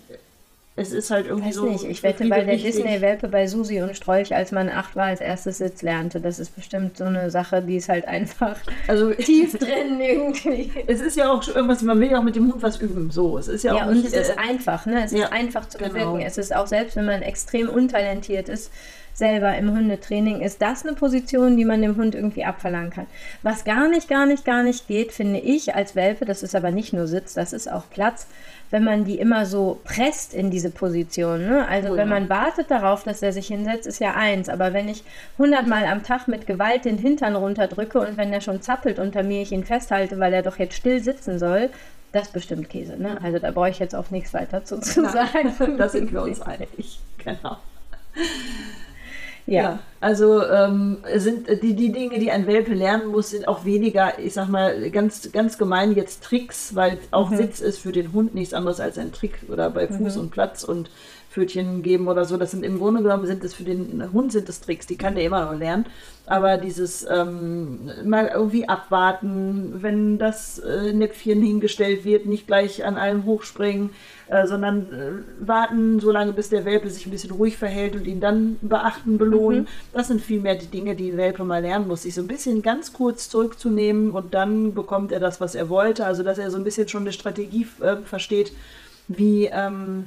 es ist halt irgendwie weiß so. Nicht. Ich wette, weil der Disney-Welpe bei Susi und Strolch, als man acht war, als erstes Sitz lernte. Das ist bestimmt so eine Sache, die ist halt einfach also, tief drin irgendwie. Es ist ja auch irgendwas, man will ja auch mit dem Hund was üben. So, es ist ja, ja auch. und nicht, es ist äh, einfach, ne? Es ja, ist einfach zu genau. bewirken. Es ist auch selbst, wenn man extrem untalentiert ist, selber im Hundetraining, ist das eine Position, die man dem Hund irgendwie abverlangen kann. Was gar nicht, gar nicht, gar nicht geht, finde ich als Welpe, das ist aber nicht nur Sitz, das ist auch Platz, wenn man die immer so presst in diese Position. Ne? Also oh, wenn man wartet darauf, dass er sich hinsetzt, ist ja eins. Aber wenn ich hundertmal am Tag mit Gewalt den Hintern runterdrücke und wenn er schon zappelt unter mir, ich ihn festhalte, weil er doch jetzt still sitzen soll, das bestimmt Käse. Ne? Also da brauche ich jetzt auch nichts weiter zu, zu sagen. da sind wir uns einig. Genau. Ja. ja. also ähm, sind die, die Dinge, die ein Welpe lernen muss, sind auch weniger, ich sag mal, ganz, ganz gemein jetzt Tricks, weil auch mhm. Sitz ist für den Hund nichts anderes als ein Trick oder bei Fuß mhm. und Platz und Pfötchen geben oder so. Das sind im Grunde genommen sind es für den Hund sind das Tricks, die kann der immer noch lernen. Aber dieses ähm, mal irgendwie abwarten, wenn das äh, Näpfchen hingestellt wird, nicht gleich an allem hochspringen, äh, sondern äh, warten, solange bis der Welpe sich ein bisschen ruhig verhält und ihn dann beachten, belohnen. Mhm. Das sind vielmehr die Dinge, die der Welpe mal lernen muss, sich so ein bisschen ganz kurz zurückzunehmen und dann bekommt er das, was er wollte. Also dass er so ein bisschen schon eine Strategie äh, versteht, wie ähm,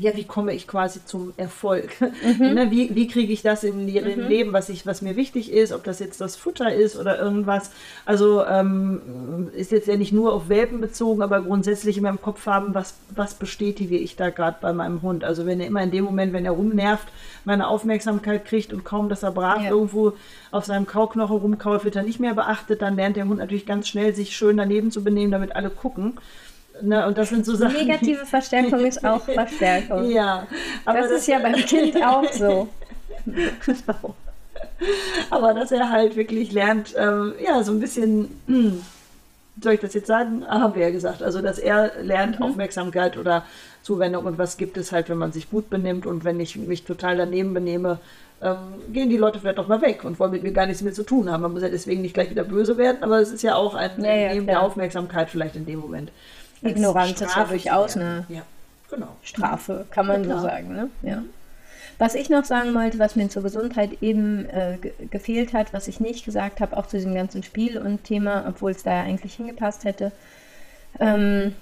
ja, wie komme ich quasi zum Erfolg? Mhm. ne, wie wie kriege ich das in ihrem mhm. Leben, was, ich, was mir wichtig ist, ob das jetzt das Futter ist oder irgendwas. Also ähm, ist jetzt ja nicht nur auf Welpen bezogen, aber grundsätzlich in meinem Kopf haben, was, was bestätige ich da gerade bei meinem Hund. Also wenn er immer in dem Moment, wenn er rumnervt, meine Aufmerksamkeit kriegt und kaum, dass er brav ja. irgendwo auf seinem Kauknochen rumkaut, wird er nicht mehr beachtet, dann lernt der Hund natürlich ganz schnell, sich schön daneben zu benehmen, damit alle gucken. Ne? Und das sind so Sachen. Negative Verstärkung ist auch Verstärkung. ja. Aber das, das ist ja beim Kind auch so. genau. Aber dass er halt wirklich lernt, ähm, ja, so ein bisschen, hm, soll ich das jetzt sagen? Ah, haben wir ja gesagt. Also, dass er lernt mhm. Aufmerksamkeit oder Zuwendung und was gibt es halt, wenn man sich gut benimmt und wenn ich mich total daneben benehme, ähm, gehen die Leute vielleicht auch mal weg und wollen mit mir gar nichts mehr zu tun haben. Man muss ja deswegen nicht gleich wieder böse werden, aber es ist ja auch ein ja, ja, Nehmen der Aufmerksamkeit vielleicht in dem Moment. Ignoranz ist ja durchaus eine ja, genau. Strafe, kann man so sagen. Ne? Ja. Mhm. Was ich noch sagen wollte, was mir zur Gesundheit eben äh, gefehlt hat, was ich nicht gesagt habe, auch zu diesem ganzen Spiel und Thema, obwohl es da ja eigentlich hingepasst hätte, ähm,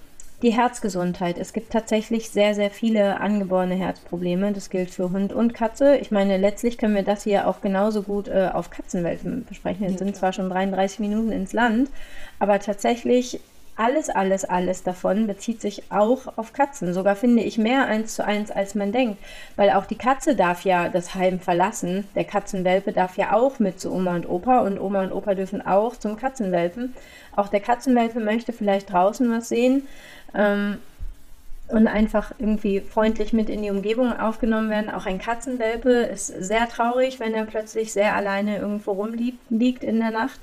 die Herzgesundheit. Es gibt tatsächlich sehr, sehr viele angeborene Herzprobleme. Das gilt für Hund und Katze. Ich meine, letztlich können wir das hier auch genauso gut äh, auf Katzenwelpen besprechen. Wir sind zwar schon 33 Minuten ins Land, aber tatsächlich alles, alles, alles davon bezieht sich auch auf Katzen. Sogar finde ich mehr eins zu eins, als man denkt. Weil auch die Katze darf ja das Heim verlassen. Der Katzenwelpe darf ja auch mit zu Oma und Opa und Oma und Opa dürfen auch zum Katzenwelpen. Auch der Katzenwelpe möchte vielleicht draußen was sehen. Ähm, und einfach irgendwie freundlich mit in die Umgebung aufgenommen werden. Auch ein Katzenwelpe ist sehr traurig, wenn er plötzlich sehr alleine irgendwo rumliegt in der Nacht,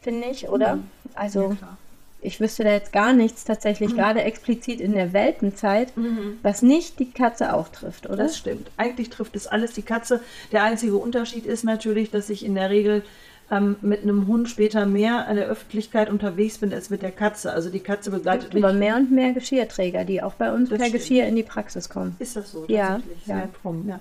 finde ich, oder? Mhm. Also ja, ich wüsste da jetzt gar nichts tatsächlich, mhm. gerade explizit in der Welpenzeit, mhm. was nicht die Katze auch trifft, oder? Das stimmt. Eigentlich trifft es alles die Katze. Der einzige Unterschied ist natürlich, dass ich in der Regel ähm, mit einem Hund später mehr an der Öffentlichkeit unterwegs bin als mit der Katze. Also die Katze begleitet mich. Aber mehr und mehr Geschirrträger, die auch bei uns das per stimmt. Geschirr in die Praxis kommen. Ist das so? Ja. ja. ja.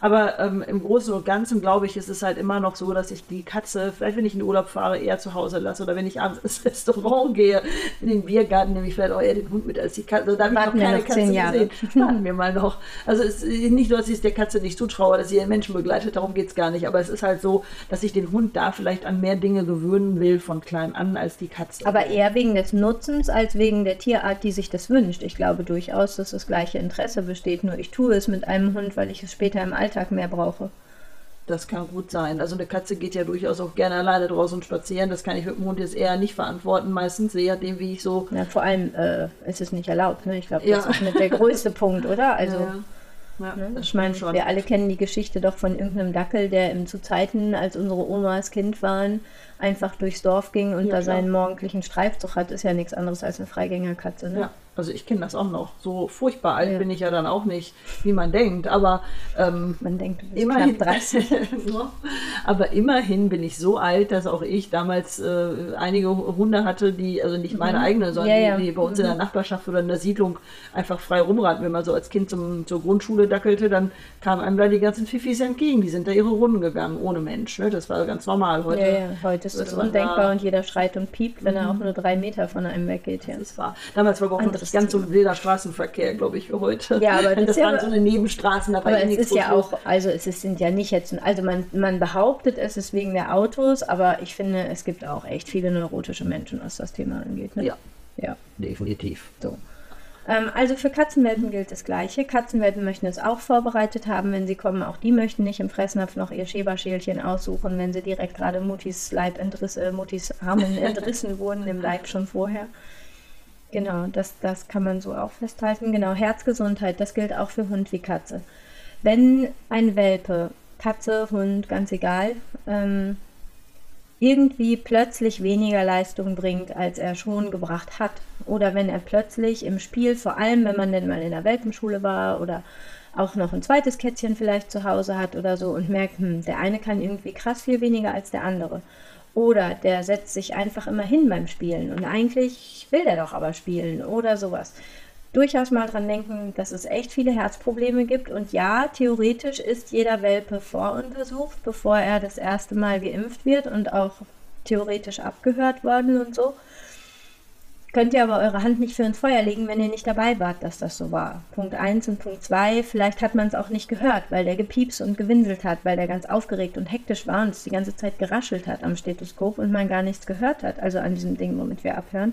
Aber ähm, im Großen und Ganzen, glaube ich, ist es halt immer noch so, dass ich die Katze, vielleicht wenn ich in den Urlaub fahre, eher zu Hause lasse oder wenn ich abends ins Restaurant gehe, in den Biergarten, nehme ich vielleicht auch eher den Hund mit als die Katze. Also, da habe ich noch keine noch Katze gesehen. Warten wir mal noch. Also es ist nicht nur, dass ich es der Katze nicht zutraue, dass sie ihren Menschen begleitet, darum geht es gar nicht. Aber es ist halt so, dass ich den Hund da vielleicht an mehr Dinge gewöhnen will von klein an als die Katze. Aber eher wegen des Nutzens als wegen der Tierart, die sich das wünscht. Ich glaube durchaus, dass das gleiche Interesse besteht. Nur ich tue es mit einem Hund, weil ich es später im Alltag Alltag mehr brauche. Das kann gut sein. Also eine Katze geht ja durchaus auch gerne alleine draußen spazieren. Das kann ich mit dem Hund jetzt eher nicht verantworten, meistens, je nachdem, wie ich so. Ja, vor allem äh, ist es nicht erlaubt. Ne? Ich glaube, das ja. ist mit der größte Punkt, oder? Also. Ja, ja. Ne? ich meine, schon. wir alle kennen die Geschichte doch von irgendeinem Dackel, der im, zu Zeiten, als unsere Omas Kind waren, einfach durchs Dorf ging und da klar. seinen morgendlichen Streifzug hat, ist ja nichts anderes als eine Freigängerkatze. Ne? Ja, also ich kenne das auch noch. So furchtbar alt ja. bin ich ja dann auch nicht, wie man denkt. Aber ähm, man denkt, du bist immerhin, 30. aber immerhin bin ich so alt, dass auch ich damals äh, einige Hunde hatte, die, also nicht meine mhm. eigenen, sondern ja, die, die, bei uns mhm. in der mhm. Nachbarschaft oder in der Siedlung einfach frei rumraten. Wenn man so als Kind zum, zur Grundschule dackelte, dann kamen einem da die ganzen Fifis entgegen. Die sind da ihre Runden gegangen, ohne Mensch. Ne? Das war ganz normal heute. Ja, ja. heute ist das undenkbar und jeder schreit und piept, wenn mhm. er auch nur drei Meter von einem weggeht. Ja. Das wahr. Damals war überhaupt nicht ganz so wilder Straßenverkehr, glaube ich, für heute. Ja, aber das, das waren so eine Nebenstraßen. Aber es ist ja auch, also es sind ja nicht jetzt, also man, man behauptet, es ist wegen der Autos, aber ich finde, es gibt auch echt viele neurotische Menschen, was das Thema angeht. Ne? Ja. Ja. Definitiv. So. Ähm, also für Katzenwelpen gilt das Gleiche. Katzenwelpen möchten es auch vorbereitet haben, wenn sie kommen. Auch die möchten nicht im Fressnapf noch ihr Schäberschälchen aussuchen, wenn sie direkt gerade Muttis Leib entrissen, äh, Muttis Armen entrissen wurden im Leib schon vorher. Genau, das, das kann man so auch festhalten. Genau, Herzgesundheit, das gilt auch für Hund wie Katze. Wenn ein Welpe, Katze, Hund, ganz egal, ähm, irgendwie plötzlich weniger Leistung bringt, als er schon gebracht hat. Oder wenn er plötzlich im Spiel, vor allem wenn man denn mal in der Welpenschule war oder auch noch ein zweites Kätzchen vielleicht zu Hause hat oder so und merkt, hm, der eine kann irgendwie krass viel weniger als der andere. Oder der setzt sich einfach immer hin beim Spielen und eigentlich will der doch aber spielen oder sowas durchaus mal dran denken, dass es echt viele Herzprobleme gibt. Und ja, theoretisch ist jeder Welpe voruntersucht, bevor er das erste Mal geimpft wird und auch theoretisch abgehört worden und so. Könnt ihr aber eure Hand nicht für ins Feuer legen, wenn ihr nicht dabei wart, dass das so war. Punkt 1 und Punkt 2, vielleicht hat man es auch nicht gehört, weil der gepiepst und gewinselt hat, weil der ganz aufgeregt und hektisch war und es die ganze Zeit geraschelt hat am Stethoskop und man gar nichts gehört hat, also an diesem Ding, womit wir abhören.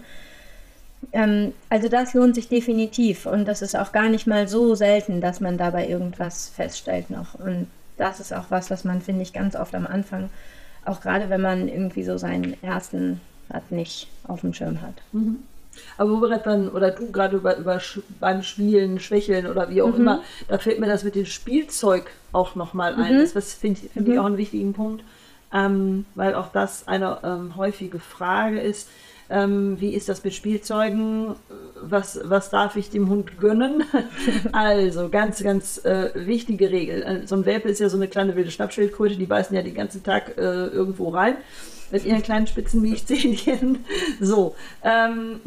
Ähm, also das lohnt sich definitiv und das ist auch gar nicht mal so selten, dass man dabei irgendwas feststellt noch. Und das ist auch was, was man, finde ich, ganz oft am Anfang, auch gerade wenn man irgendwie so seinen ersten Rad nicht auf dem Schirm hat. Mhm. Aber wo wir gerade oder du gerade über, über beim Spielen, Schwächeln oder wie auch mhm. immer, da fällt mir das mit dem Spielzeug auch nochmal ein. Mhm. Das finde find mhm. ich auch einen wichtigen Punkt, ähm, weil auch das eine ähm, häufige Frage ist. Ähm, wie ist das mit Spielzeugen? Was, was darf ich dem Hund gönnen? also ganz, ganz äh, wichtige Regel. Äh, so ein Welpe ist ja so eine kleine wilde Schnappschildkröte, die beißen ja den ganzen Tag äh, irgendwo rein mit ihren kleinen spitzen Milchzähnchen. So, ähm,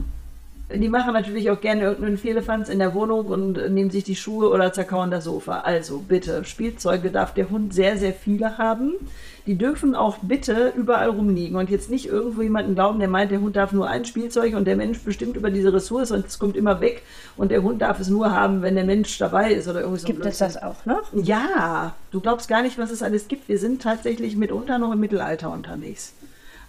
die machen natürlich auch gerne irgendeinen Fehlefanz in der Wohnung und nehmen sich die Schuhe oder zerkauen das Sofa. Also bitte, Spielzeuge darf der Hund sehr, sehr viele haben. Die dürfen auch bitte überall rumliegen und jetzt nicht irgendwo jemanden glauben, der meint, der Hund darf nur ein Spielzeug und der Mensch bestimmt über diese Ressource und es kommt immer weg und der Hund darf es nur haben, wenn der Mensch dabei ist oder irgendwie so. Gibt es das auch noch? Ja, du glaubst gar nicht, was es alles gibt. Wir sind tatsächlich mitunter noch im Mittelalter unterwegs.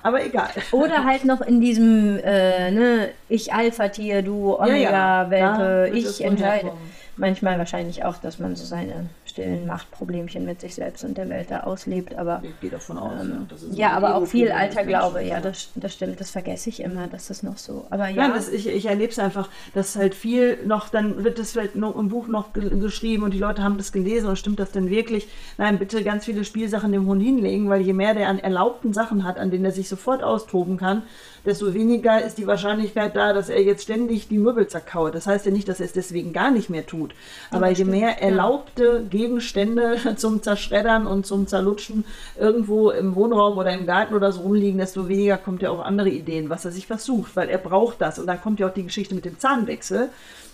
Aber egal. Oder halt noch in diesem, äh, ne, ich Alpha-Tier, du Omega-Welpe, ja, ja. ich entscheide. Manchmal wahrscheinlich auch, dass man so seine stillen Machtproblemchen mit sich selbst und der Welt da auslebt. Aber, ich gehe davon aus. Ähm, ja, aber auch viel alter Glaube. Ja, das, das stimmt. Das vergesse ich immer, dass das noch so. Aber ja. ja das, ich, ich erlebe es einfach, dass halt viel noch, dann wird das vielleicht noch im Buch noch geschrieben und die Leute haben das gelesen und stimmt das denn wirklich? Nein, bitte ganz viele Spielsachen dem Hund hinlegen, weil je mehr der an erlaubten Sachen hat, an denen er sich sofort austoben kann, desto weniger ist die Wahrscheinlichkeit da, dass er jetzt ständig die Möbel zerkaut. Das heißt ja nicht, dass er es deswegen gar nicht mehr tut. Aber je mehr erlaubte Gegenstände zum Zerschreddern und zum Zerlutschen irgendwo im Wohnraum oder im Garten oder so rumliegen, desto weniger kommt er auch andere Ideen, was er sich versucht, weil er braucht das. Und dann kommt ja auch die Geschichte mit dem Zahnwechsel.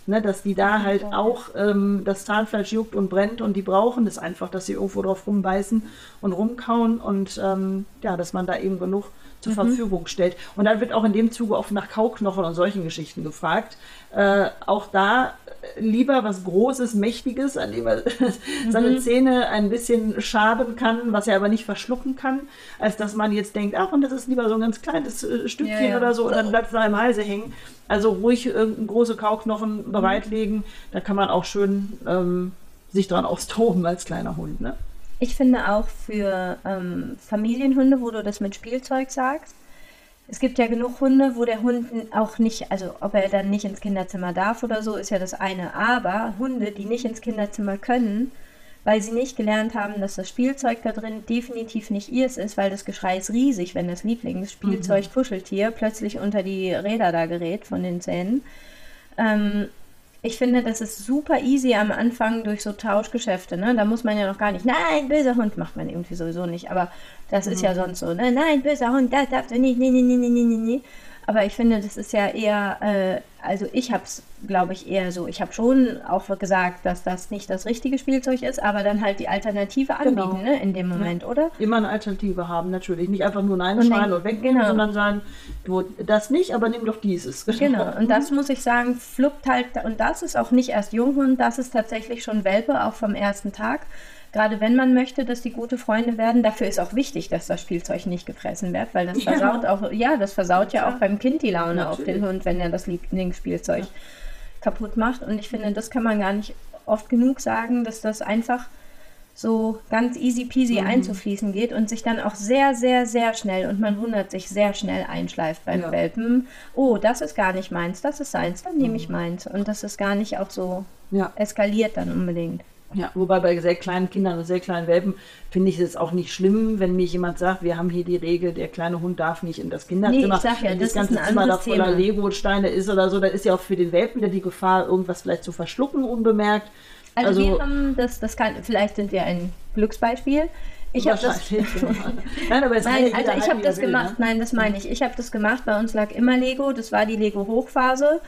Ne, dass die da halt auch ähm, das Zahnfleisch juckt und brennt und die brauchen das einfach, dass sie irgendwo drauf rumbeißen und rumkauen und ähm, ja, dass man da eben genug zur mhm. Verfügung stellt. Und dann wird auch in dem Zuge oft nach Kauknochen und solchen Geschichten gefragt. Äh, auch da lieber was Großes, Mächtiges, an dem er mhm. seine Zähne ein bisschen schaben kann, was er aber nicht verschlucken kann, als dass man jetzt denkt, ach, und das ist lieber so ein ganz kleines äh, Stückchen ja, ja. oder so, und dann bleibt es noch im Halse hängen. Also ruhig irgendeinen große Kauknochen mhm. bereitlegen, da kann man auch schön ähm, sich dran austoben als kleiner Hund. Ne? Ich finde auch für ähm, Familienhunde, wo du das mit Spielzeug sagst, es gibt ja genug Hunde, wo der Hund auch nicht, also ob er dann nicht ins Kinderzimmer darf oder so, ist ja das eine. Aber Hunde, die nicht ins Kinderzimmer können, weil sie nicht gelernt haben, dass das Spielzeug da drin definitiv nicht ihrs ist, weil das Geschrei ist riesig, wenn das Lieblingsspielzeug mhm. Kuscheltier plötzlich unter die Räder da gerät von den Zähnen. Ähm, ich finde, das ist super easy am Anfang durch so Tauschgeschäfte. Ne? Da muss man ja noch gar nicht, nein, böser Hund macht man irgendwie sowieso nicht. Aber das mhm. ist ja sonst so, ne? nein, böser Hund, das darfst du nicht, nee, nee, nee, nee, nee, nee. Aber ich finde, das ist ja eher, äh, also ich habe es, glaube ich, eher so. Ich habe schon auch gesagt, dass das nicht das richtige Spielzeug ist, aber dann halt die Alternative genau. anbieten genau. ne, in dem Moment, ja. oder? Immer eine Alternative haben, natürlich. Nicht einfach nur Nein schreien und weggehen, genau. sondern sagen, du, das nicht, aber nimm doch dieses. Genau. genau. Und das muss ich sagen, fluppt halt, und das ist auch nicht erst Junghund, das ist tatsächlich schon Welpe, auch vom ersten Tag gerade wenn man möchte, dass die gute Freunde werden, dafür ist auch wichtig, dass das Spielzeug nicht gefressen wird, weil das versaut ja. auch, ja, das versaut ja, ja auch beim Kind die Laune Natürlich. auf den Hund, wenn er das Lieblingsspielzeug ja. kaputt macht. Und ich finde, das kann man gar nicht oft genug sagen, dass das einfach so ganz easy peasy mhm. einzufließen geht und sich dann auch sehr, sehr, sehr schnell und man wundert sich sehr schnell einschleift beim ja. Welpen. Oh, das ist gar nicht meins, das ist seins, dann nehme ich mhm. meins. Und das ist gar nicht auch so ja. eskaliert dann unbedingt. Ja, wobei bei sehr kleinen Kindern und sehr kleinen Welpen finde ich es auch nicht schlimm, wenn mir jemand sagt, wir haben hier die Regel, der kleine Hund darf nicht in das Kinderzimmer. Nee, ich sag ja, wenn das, das ganze Zimmer da voller Lego-Steine ist oder so, da ist ja auch für den Welpen wieder die Gefahr, irgendwas vielleicht zu verschlucken unbemerkt. Also, also wir haben das, das kann, vielleicht sind wir ein Glücksbeispiel. Ich habe das. nein, aber nein, also ich habe das gemacht. Ne? Nein, das meine ich. Ich habe das gemacht. Bei uns lag immer Lego. Das war die Lego Hochphase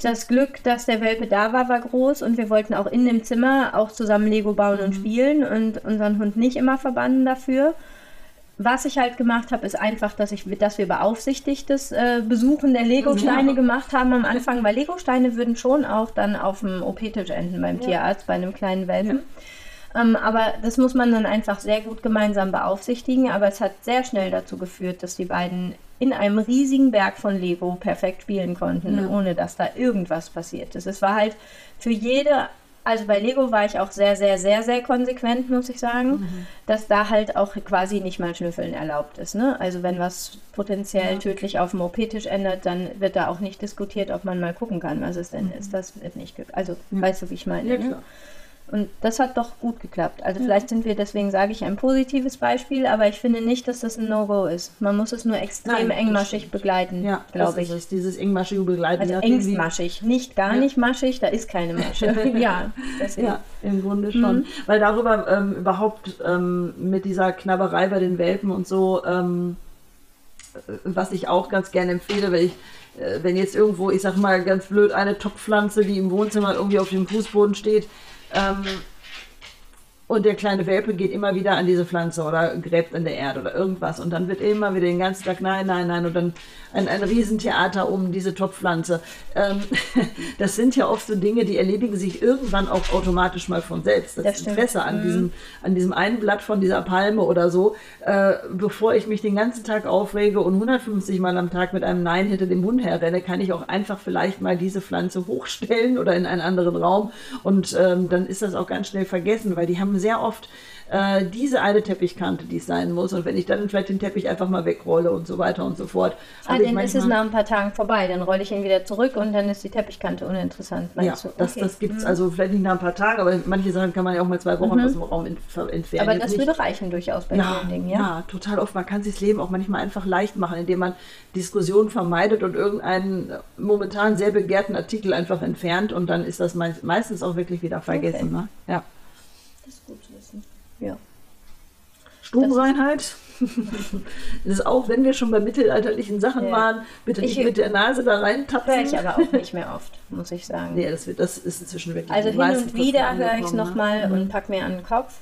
das Glück, dass der Welpe da war, war groß und wir wollten auch in dem Zimmer auch zusammen Lego bauen mhm. und spielen und unseren Hund nicht immer verbannen dafür. Was ich halt gemacht habe, ist einfach, dass, ich, dass wir beaufsichtigtes äh, Besuchen der Lego-Steine ja. gemacht haben am Anfang, weil Lego-Steine würden schon auch dann auf dem OP-Tisch enden beim ja. Tierarzt, bei einem kleinen Welpen. Ja. Ähm, aber das muss man dann einfach sehr gut gemeinsam beaufsichtigen. Aber es hat sehr schnell dazu geführt, dass die beiden in einem riesigen Berg von Lego perfekt spielen konnten, ja. ohne dass da irgendwas passiert ist. Es war halt für jede Also bei Lego war ich auch sehr, sehr, sehr, sehr konsequent, muss ich sagen, mhm. dass da halt auch quasi nicht mal Schnüffeln erlaubt ist. Ne? Also wenn was potenziell ja. tödlich auf dem OP-Tisch ändert, dann wird da auch nicht diskutiert, ob man mal gucken kann, was es denn mhm. ist. Das wird nicht. Also ja. weißt du, wie ich meine? Ja, ne? Und das hat doch gut geklappt. Also ja. vielleicht sind wir, deswegen sage ich, ein positives Beispiel, aber ich finde nicht, dass das ein No-Go ist. Man muss es nur extrem Nein, engmaschig begleiten, ja, glaube ich. Ist dieses engmaschige Begleiten. Also engmaschig, nicht gar ja. nicht maschig, da ist keine Masche. ja, ja, im Grunde schon. Mhm. Weil darüber ähm, überhaupt ähm, mit dieser Knabberei bei den Welpen und so, ähm, was ich auch ganz gerne empfehle, weil ich äh, wenn jetzt irgendwo, ich sag mal ganz blöd, eine Topfpflanze, die im Wohnzimmer irgendwie auf dem Fußboden steht, ähm, und der kleine Welpe geht immer wieder an diese Pflanze oder gräbt in der Erde oder irgendwas. Und dann wird immer wieder den ganzen Tag, nein, nein, nein. Und dann ein, ein Riesentheater um diese Topfpflanze. Ähm, das sind ja oft so Dinge, die erledigen sich irgendwann auch automatisch mal von selbst. Das, das Interesse an, mhm. diesem, an diesem einen Blatt von dieser Palme oder so, äh, bevor ich mich den ganzen Tag aufrege und 150 Mal am Tag mit einem Nein hinter dem Hund herrenne, kann ich auch einfach vielleicht mal diese Pflanze hochstellen oder in einen anderen Raum. Und ähm, dann ist das auch ganz schnell vergessen, weil die haben sehr oft äh, diese eine Teppichkante, die es sein muss. Und wenn ich dann vielleicht den Teppich einfach mal wegrolle und so weiter und so fort. Ah, dann ist es nach ein paar Tagen vorbei. Dann rolle ich ihn wieder zurück und dann ist die Teppichkante uninteressant. Ja, du? das, okay. das gibt es mhm. also vielleicht nicht nach ein paar Tagen, aber manche Sachen kann man ja auch mal zwei Wochen mhm. aus dem Raum entfernen. Aber das Jetzt würde reichen durchaus bei ja, vielen Dingen, ja? Ja, total oft. Man kann sich das Leben auch manchmal einfach leicht machen, indem man Diskussionen vermeidet und irgendeinen momentan sehr begehrten Artikel einfach entfernt und dann ist das meistens auch wirklich wieder vergessen. Okay. Ne? Ja. Das ist gut zu wissen. Ja. Stubenreinheit. das ist auch, wenn wir schon bei mittelalterlichen Sachen ja. waren, bitte nicht ich, mit der Nase da reintapfen. Höre ich aber auch nicht mehr oft, muss ich sagen. Nee, das, wird, das ist inzwischen wirklich Also hin und wieder höre ich es nochmal ne? und pack mir an den Kopf.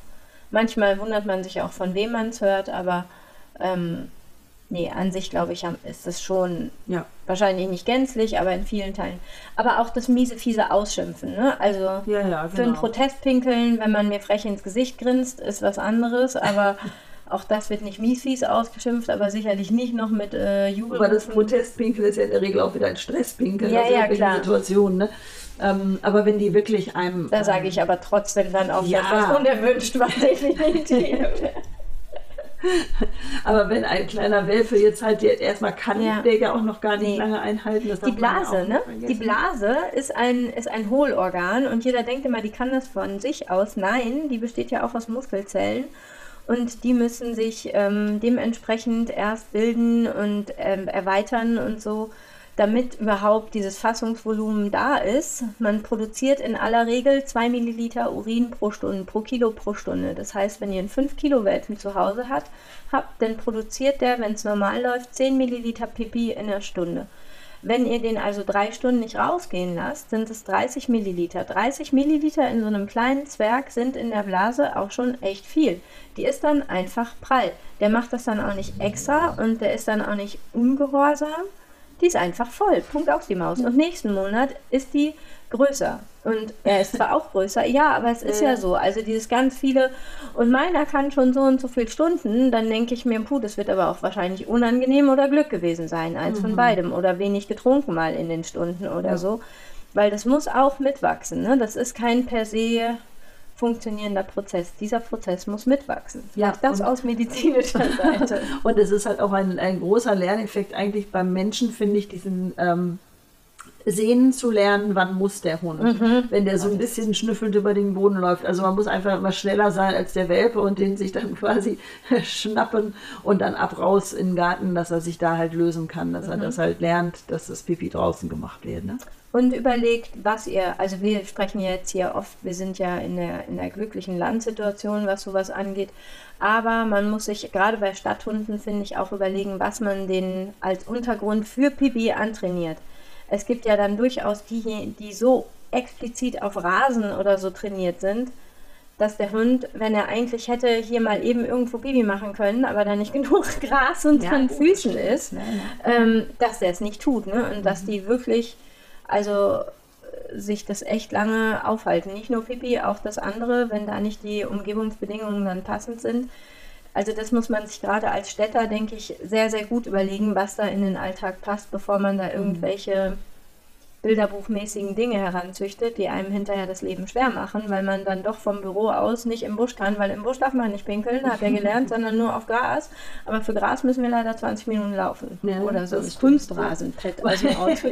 Manchmal wundert man sich auch, von wem man es hört, aber ähm, Nee, an sich glaube ich, ist das schon ja. wahrscheinlich nicht gänzlich, aber in vielen Teilen. Aber auch das miese, fiese Ausschimpfen. Ne? Also ja, ja, genau. für einen. Protest pinkeln, wenn man mir frech ins Gesicht grinst, ist was anderes. Aber auch das wird nicht mies, fies ausgeschimpft, aber sicherlich nicht noch mit äh, Jubel. Aber das Protestpinkeln ist ja in der Regel auch wieder ein Stresspinkeln. Ja, ja, klar. Situationen, ne? Ähm, aber wenn die wirklich einem. Da sage ich aber trotzdem dann auch, ja. was unerwünscht war, definitiv. Aber wenn ein kleiner Welfe jetzt halt erstmal kann, ja. der ja auch noch gar nicht nee. lange einhalten. Das die Blase, ne? Die Blase ist ein, ist ein Hohlorgan und jeder denkt immer, die kann das von sich aus. Nein, die besteht ja auch aus Muskelzellen und die müssen sich ähm, dementsprechend erst bilden und ähm, erweitern und so damit überhaupt dieses Fassungsvolumen da ist. Man produziert in aller Regel 2 Milliliter Urin pro Stunde, pro Kilo pro Stunde. Das heißt, wenn ihr einen 5 Kilo Welpen zu Hause habt, habt dann produziert der, wenn es normal läuft, 10 Milliliter Pipi in der Stunde. Wenn ihr den also drei Stunden nicht rausgehen lasst, sind es 30 Milliliter. 30 Milliliter in so einem kleinen Zwerg sind in der Blase auch schon echt viel. Die ist dann einfach prall. Der macht das dann auch nicht extra und der ist dann auch nicht ungehorsam, die ist einfach voll. Punkt aus die Maus. Und nächsten Monat ist die größer. Und er ist zwar auch größer, ja, aber es ist ja. ja so. Also dieses ganz viele, und meiner kann schon so und so viele Stunden, dann denke ich mir, puh, das wird aber auch wahrscheinlich unangenehm oder Glück gewesen sein, eins mhm. von beidem. Oder wenig getrunken mal in den Stunden oder ja. so. Weil das muss auch mitwachsen. Ne? Das ist kein per se funktionierender Prozess. Dieser Prozess muss mitwachsen. Ja, das aus medizinischer Seite. und es ist halt auch ein, ein großer Lerneffekt eigentlich beim Menschen, finde ich, diesen ähm, sehen zu lernen, wann muss der Hund, mhm. wenn der so ein bisschen schnüffelnd über den Boden läuft. Also man muss einfach immer schneller sein als der Welpe und den sich dann quasi schnappen und dann ab raus in den Garten, dass er sich da halt lösen kann, dass mhm. er das halt lernt, dass das Pipi draußen gemacht wird. Ne? Und überlegt, was ihr, also wir sprechen jetzt hier oft, wir sind ja in der, in der glücklichen Landsituation, was sowas angeht, aber man muss sich gerade bei Stadthunden, finde ich, auch überlegen, was man den als Untergrund für Pipi antrainiert. Es gibt ja dann durchaus die, die so explizit auf Rasen oder so trainiert sind, dass der Hund, wenn er eigentlich hätte hier mal eben irgendwo Pipi machen können, aber da nicht genug Gras unter ja, den Füßen ist. Ähm, dass er es nicht tut. Ne? Und mhm. dass die wirklich also äh, sich das echt lange aufhalten. Nicht nur Pipi, auch das andere, wenn da nicht die Umgebungsbedingungen dann passend sind. Also das muss man sich gerade als Städter, denke ich, sehr, sehr gut überlegen, was da in den Alltag passt, bevor man da mhm. irgendwelche bilderbuchmäßigen Dinge heranzüchtet, die einem hinterher das Leben schwer machen, weil man dann doch vom Büro aus nicht im Busch kann, weil im Busch darf man nicht pinkeln, hat er gelernt, sondern nur auf Gras. Aber für Gras müssen wir leider 20 Minuten laufen. Ja, Oder so das Kunstrasenpad also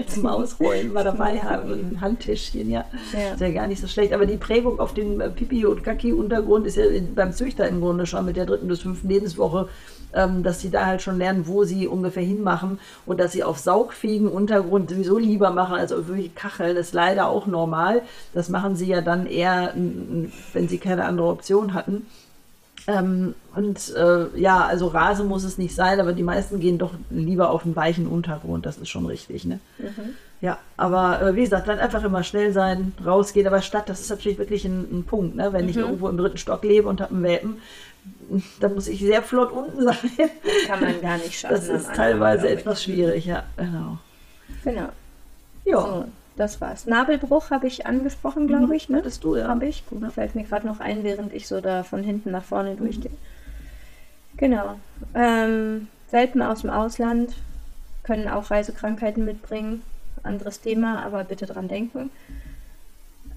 zum Ausrollen mal dabei haben, ein Handtischchen, ja. ja. Ist ja gar nicht so schlecht. Aber die Prägung auf dem Pipi- und Kaki-Untergrund ist ja beim Züchter im Grunde schon mit der dritten bis fünften Lebenswoche ähm, dass sie da halt schon lernen, wo sie ungefähr hinmachen und dass sie auf saugfähigen Untergrund sowieso lieber machen als auf wirklich Kacheln. Das ist leider auch normal. Das machen sie ja dann eher, wenn sie keine andere Option hatten. Ähm, und äh, ja, also Rase muss es nicht sein, aber die meisten gehen doch lieber auf einen weichen Untergrund, das ist schon richtig. Ne? Mhm. Ja, aber äh, wie gesagt, dann einfach immer schnell sein, rausgehen. Aber Stadt, das ist natürlich wirklich ein, ein Punkt. Ne? Wenn mhm. ich irgendwo im dritten Stock lebe und habe einen Welpen, da muss ich sehr flott unten sein. Das kann man gar nicht schaffen. Das ist teilweise etwas schwierig, ja, genau. Genau. Ja. So, das war's. Nabelbruch habe ich angesprochen, glaube mhm. ich. Ne? Hattest du, ja. Habe ich. Gut, fällt mir gerade noch ein, während ich so da von hinten nach vorne mhm. durchgehe. Genau. Ähm, Welpen aus dem Ausland können auch Reisekrankheiten mitbringen. Anderes Thema, aber bitte dran denken.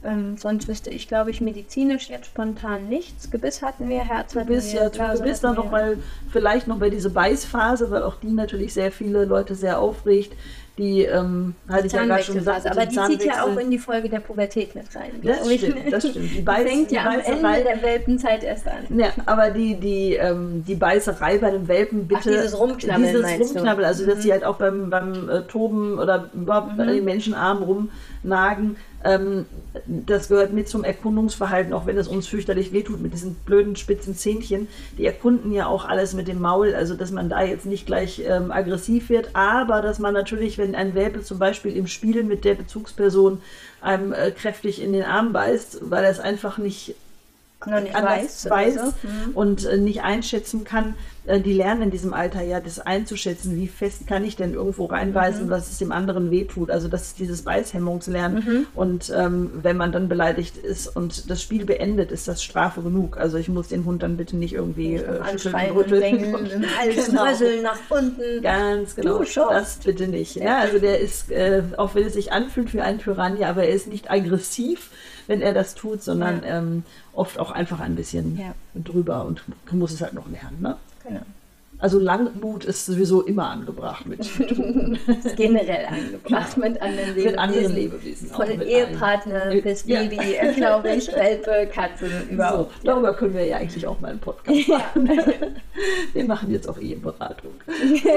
Ähm, sonst wüsste ich, glaube ich, medizinisch jetzt spontan nichts. Gebiss hatten wir, Herz hatten Gebiss, wir. Ja, Gebiss dann noch mal, vielleicht noch bei dieser Beißphase, weil auch die natürlich sehr viele Leute sehr aufregt. Die ähm, hatte ich ja gerade schon gesagt. Aber die zieht ja auch in die Folge der Pubertät mit rein. Das stimmt, das stimmt. Die, Beiß, fängt ja am Ende der Welpenzeit erst an. Ja, aber die, die, ähm, die Beißerei bei dem Welpen bitte. Ach, dieses Rumknabbeln Dieses Rumknabbeln, also dass mhm. sie halt auch beim, beim äh, Toben oder überhaupt mhm. bei den Menschenarmen rumnagen ähm, das gehört mit zum Erkundungsverhalten, auch wenn es uns fürchterlich wehtut mit diesen blöden spitzen Zähnchen. Die erkunden ja auch alles mit dem Maul, also dass man da jetzt nicht gleich ähm, aggressiv wird, aber dass man natürlich, wenn ein Welpe zum Beispiel im Spielen mit der Bezugsperson einem äh, kräftig in den Arm beißt, weil er es einfach nicht nicht weiß, weiß so. mhm. und äh, nicht einschätzen kann. Äh, die lernen in diesem Alter ja, das einzuschätzen, wie fest kann ich denn irgendwo reinbeißen, mhm. was es dem anderen wehtut. Also das ist dieses Beißhemmungslernen. Mhm. Und ähm, wenn man dann beleidigt ist und das Spiel beendet, ist das Strafe genug. Also ich muss den Hund dann bitte nicht irgendwie äh, und rütteln und Hals genau. nach unten. Ganz genau. Das bitte nicht. Ja. ja also der ist, äh, auch wenn es sich anfühlt wie ein Piranha, aber er ist nicht aggressiv wenn er das tut, sondern ja. ähm, oft auch einfach ein bisschen ja. drüber und muss es halt noch lernen. Ne? Genau. Also Langmut ist sowieso immer angebracht mit ist generell angebracht mit anderen Lebewesen. Mit anderen Lebewesen. Von Ehepartner allen. bis Baby, ja. glaube ich, Welpe, Katze, überhaupt. So, darüber können wir ja eigentlich auch mal einen Podcast machen. wir machen jetzt auch Eheberatung. So.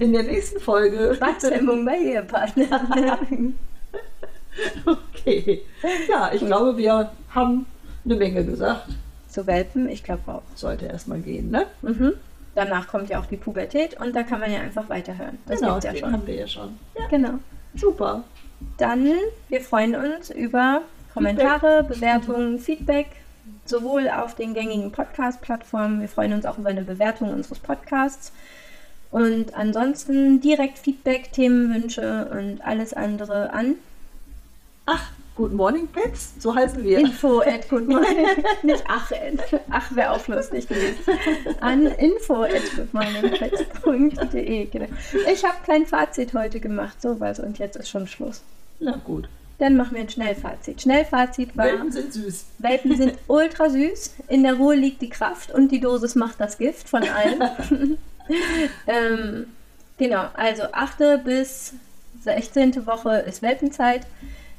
In der nächsten Folge. Abstimmung bei Ehepartnern. Okay. Ja, ich glaube, wir haben eine Menge gesagt. Zu Welpen, ich glaube. Sollte erstmal gehen, ne? Mhm. Danach kommt ja auch die Pubertät und da kann man ja einfach weiterhören. Das genau, ja schon. haben wir ja schon. Ja. Genau. Super. Dann, wir freuen uns über Kommentare, Feedback. Bewertungen, Feedback, sowohl auf den gängigen Podcast-Plattformen. Wir freuen uns auch über eine Bewertung unseres Podcasts. Und ansonsten direkt Feedback, Themenwünsche und alles andere an Ach, Good Morning Pets, so heißen wir. Info at Good Morning. Nicht ach, ach wäre auch lustig gewesen. An info at goodmorningpets.de. Genau. Ich habe kein Fazit heute gemacht, sowas, und jetzt ist schon Schluss. Na gut. Dann machen wir ein Schnellfazit. Schnellfazit war. Welpen sind süß. Welpen sind ultra süß. In der Ruhe liegt die Kraft und die Dosis macht das Gift von allen. ähm, genau, also 8. bis 16. Woche ist Welpenzeit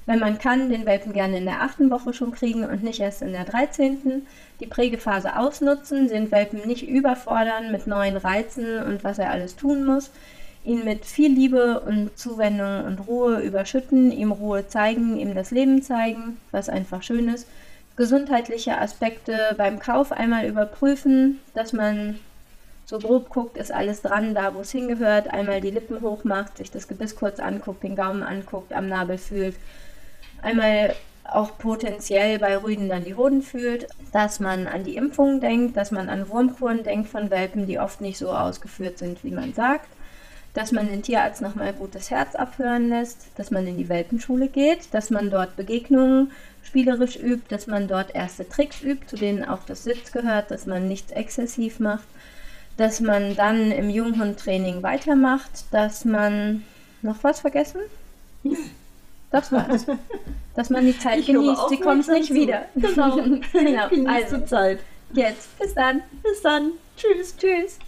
wenn man kann, den Welpen gerne in der achten Woche schon kriegen und nicht erst in der 13. Die Prägephase ausnutzen, den Welpen nicht überfordern mit neuen Reizen und was er alles tun muss. Ihn mit viel Liebe und Zuwendung und Ruhe überschütten, ihm Ruhe zeigen, ihm das Leben zeigen, was einfach schön ist. Gesundheitliche Aspekte beim Kauf einmal überprüfen, dass man so grob guckt, ist alles dran, da wo es hingehört. Einmal die Lippen hochmacht, sich das Gebiss kurz anguckt, den Gaumen anguckt, am Nabel fühlt einmal auch potenziell bei Rüden dann die Hoden fühlt, dass man an die Impfungen denkt, dass man an Wurmkuren denkt von Welpen, die oft nicht so ausgeführt sind, wie man sagt, dass man den Tierarzt nochmal gutes Herz abhören lässt, dass man in die Welpenschule geht, dass man dort Begegnungen spielerisch übt, dass man dort erste Tricks übt, zu denen auch das Sitz gehört, dass man nichts exzessiv macht, dass man dann im Junghundtraining weitermacht, dass man noch was vergessen? Das war's. Dass man die Zeit ich genießt. Sie kommt nicht wieder. Genau. genau. also, Zeit. Jetzt. Bis dann. Bis dann. Tschüss. Tschüss.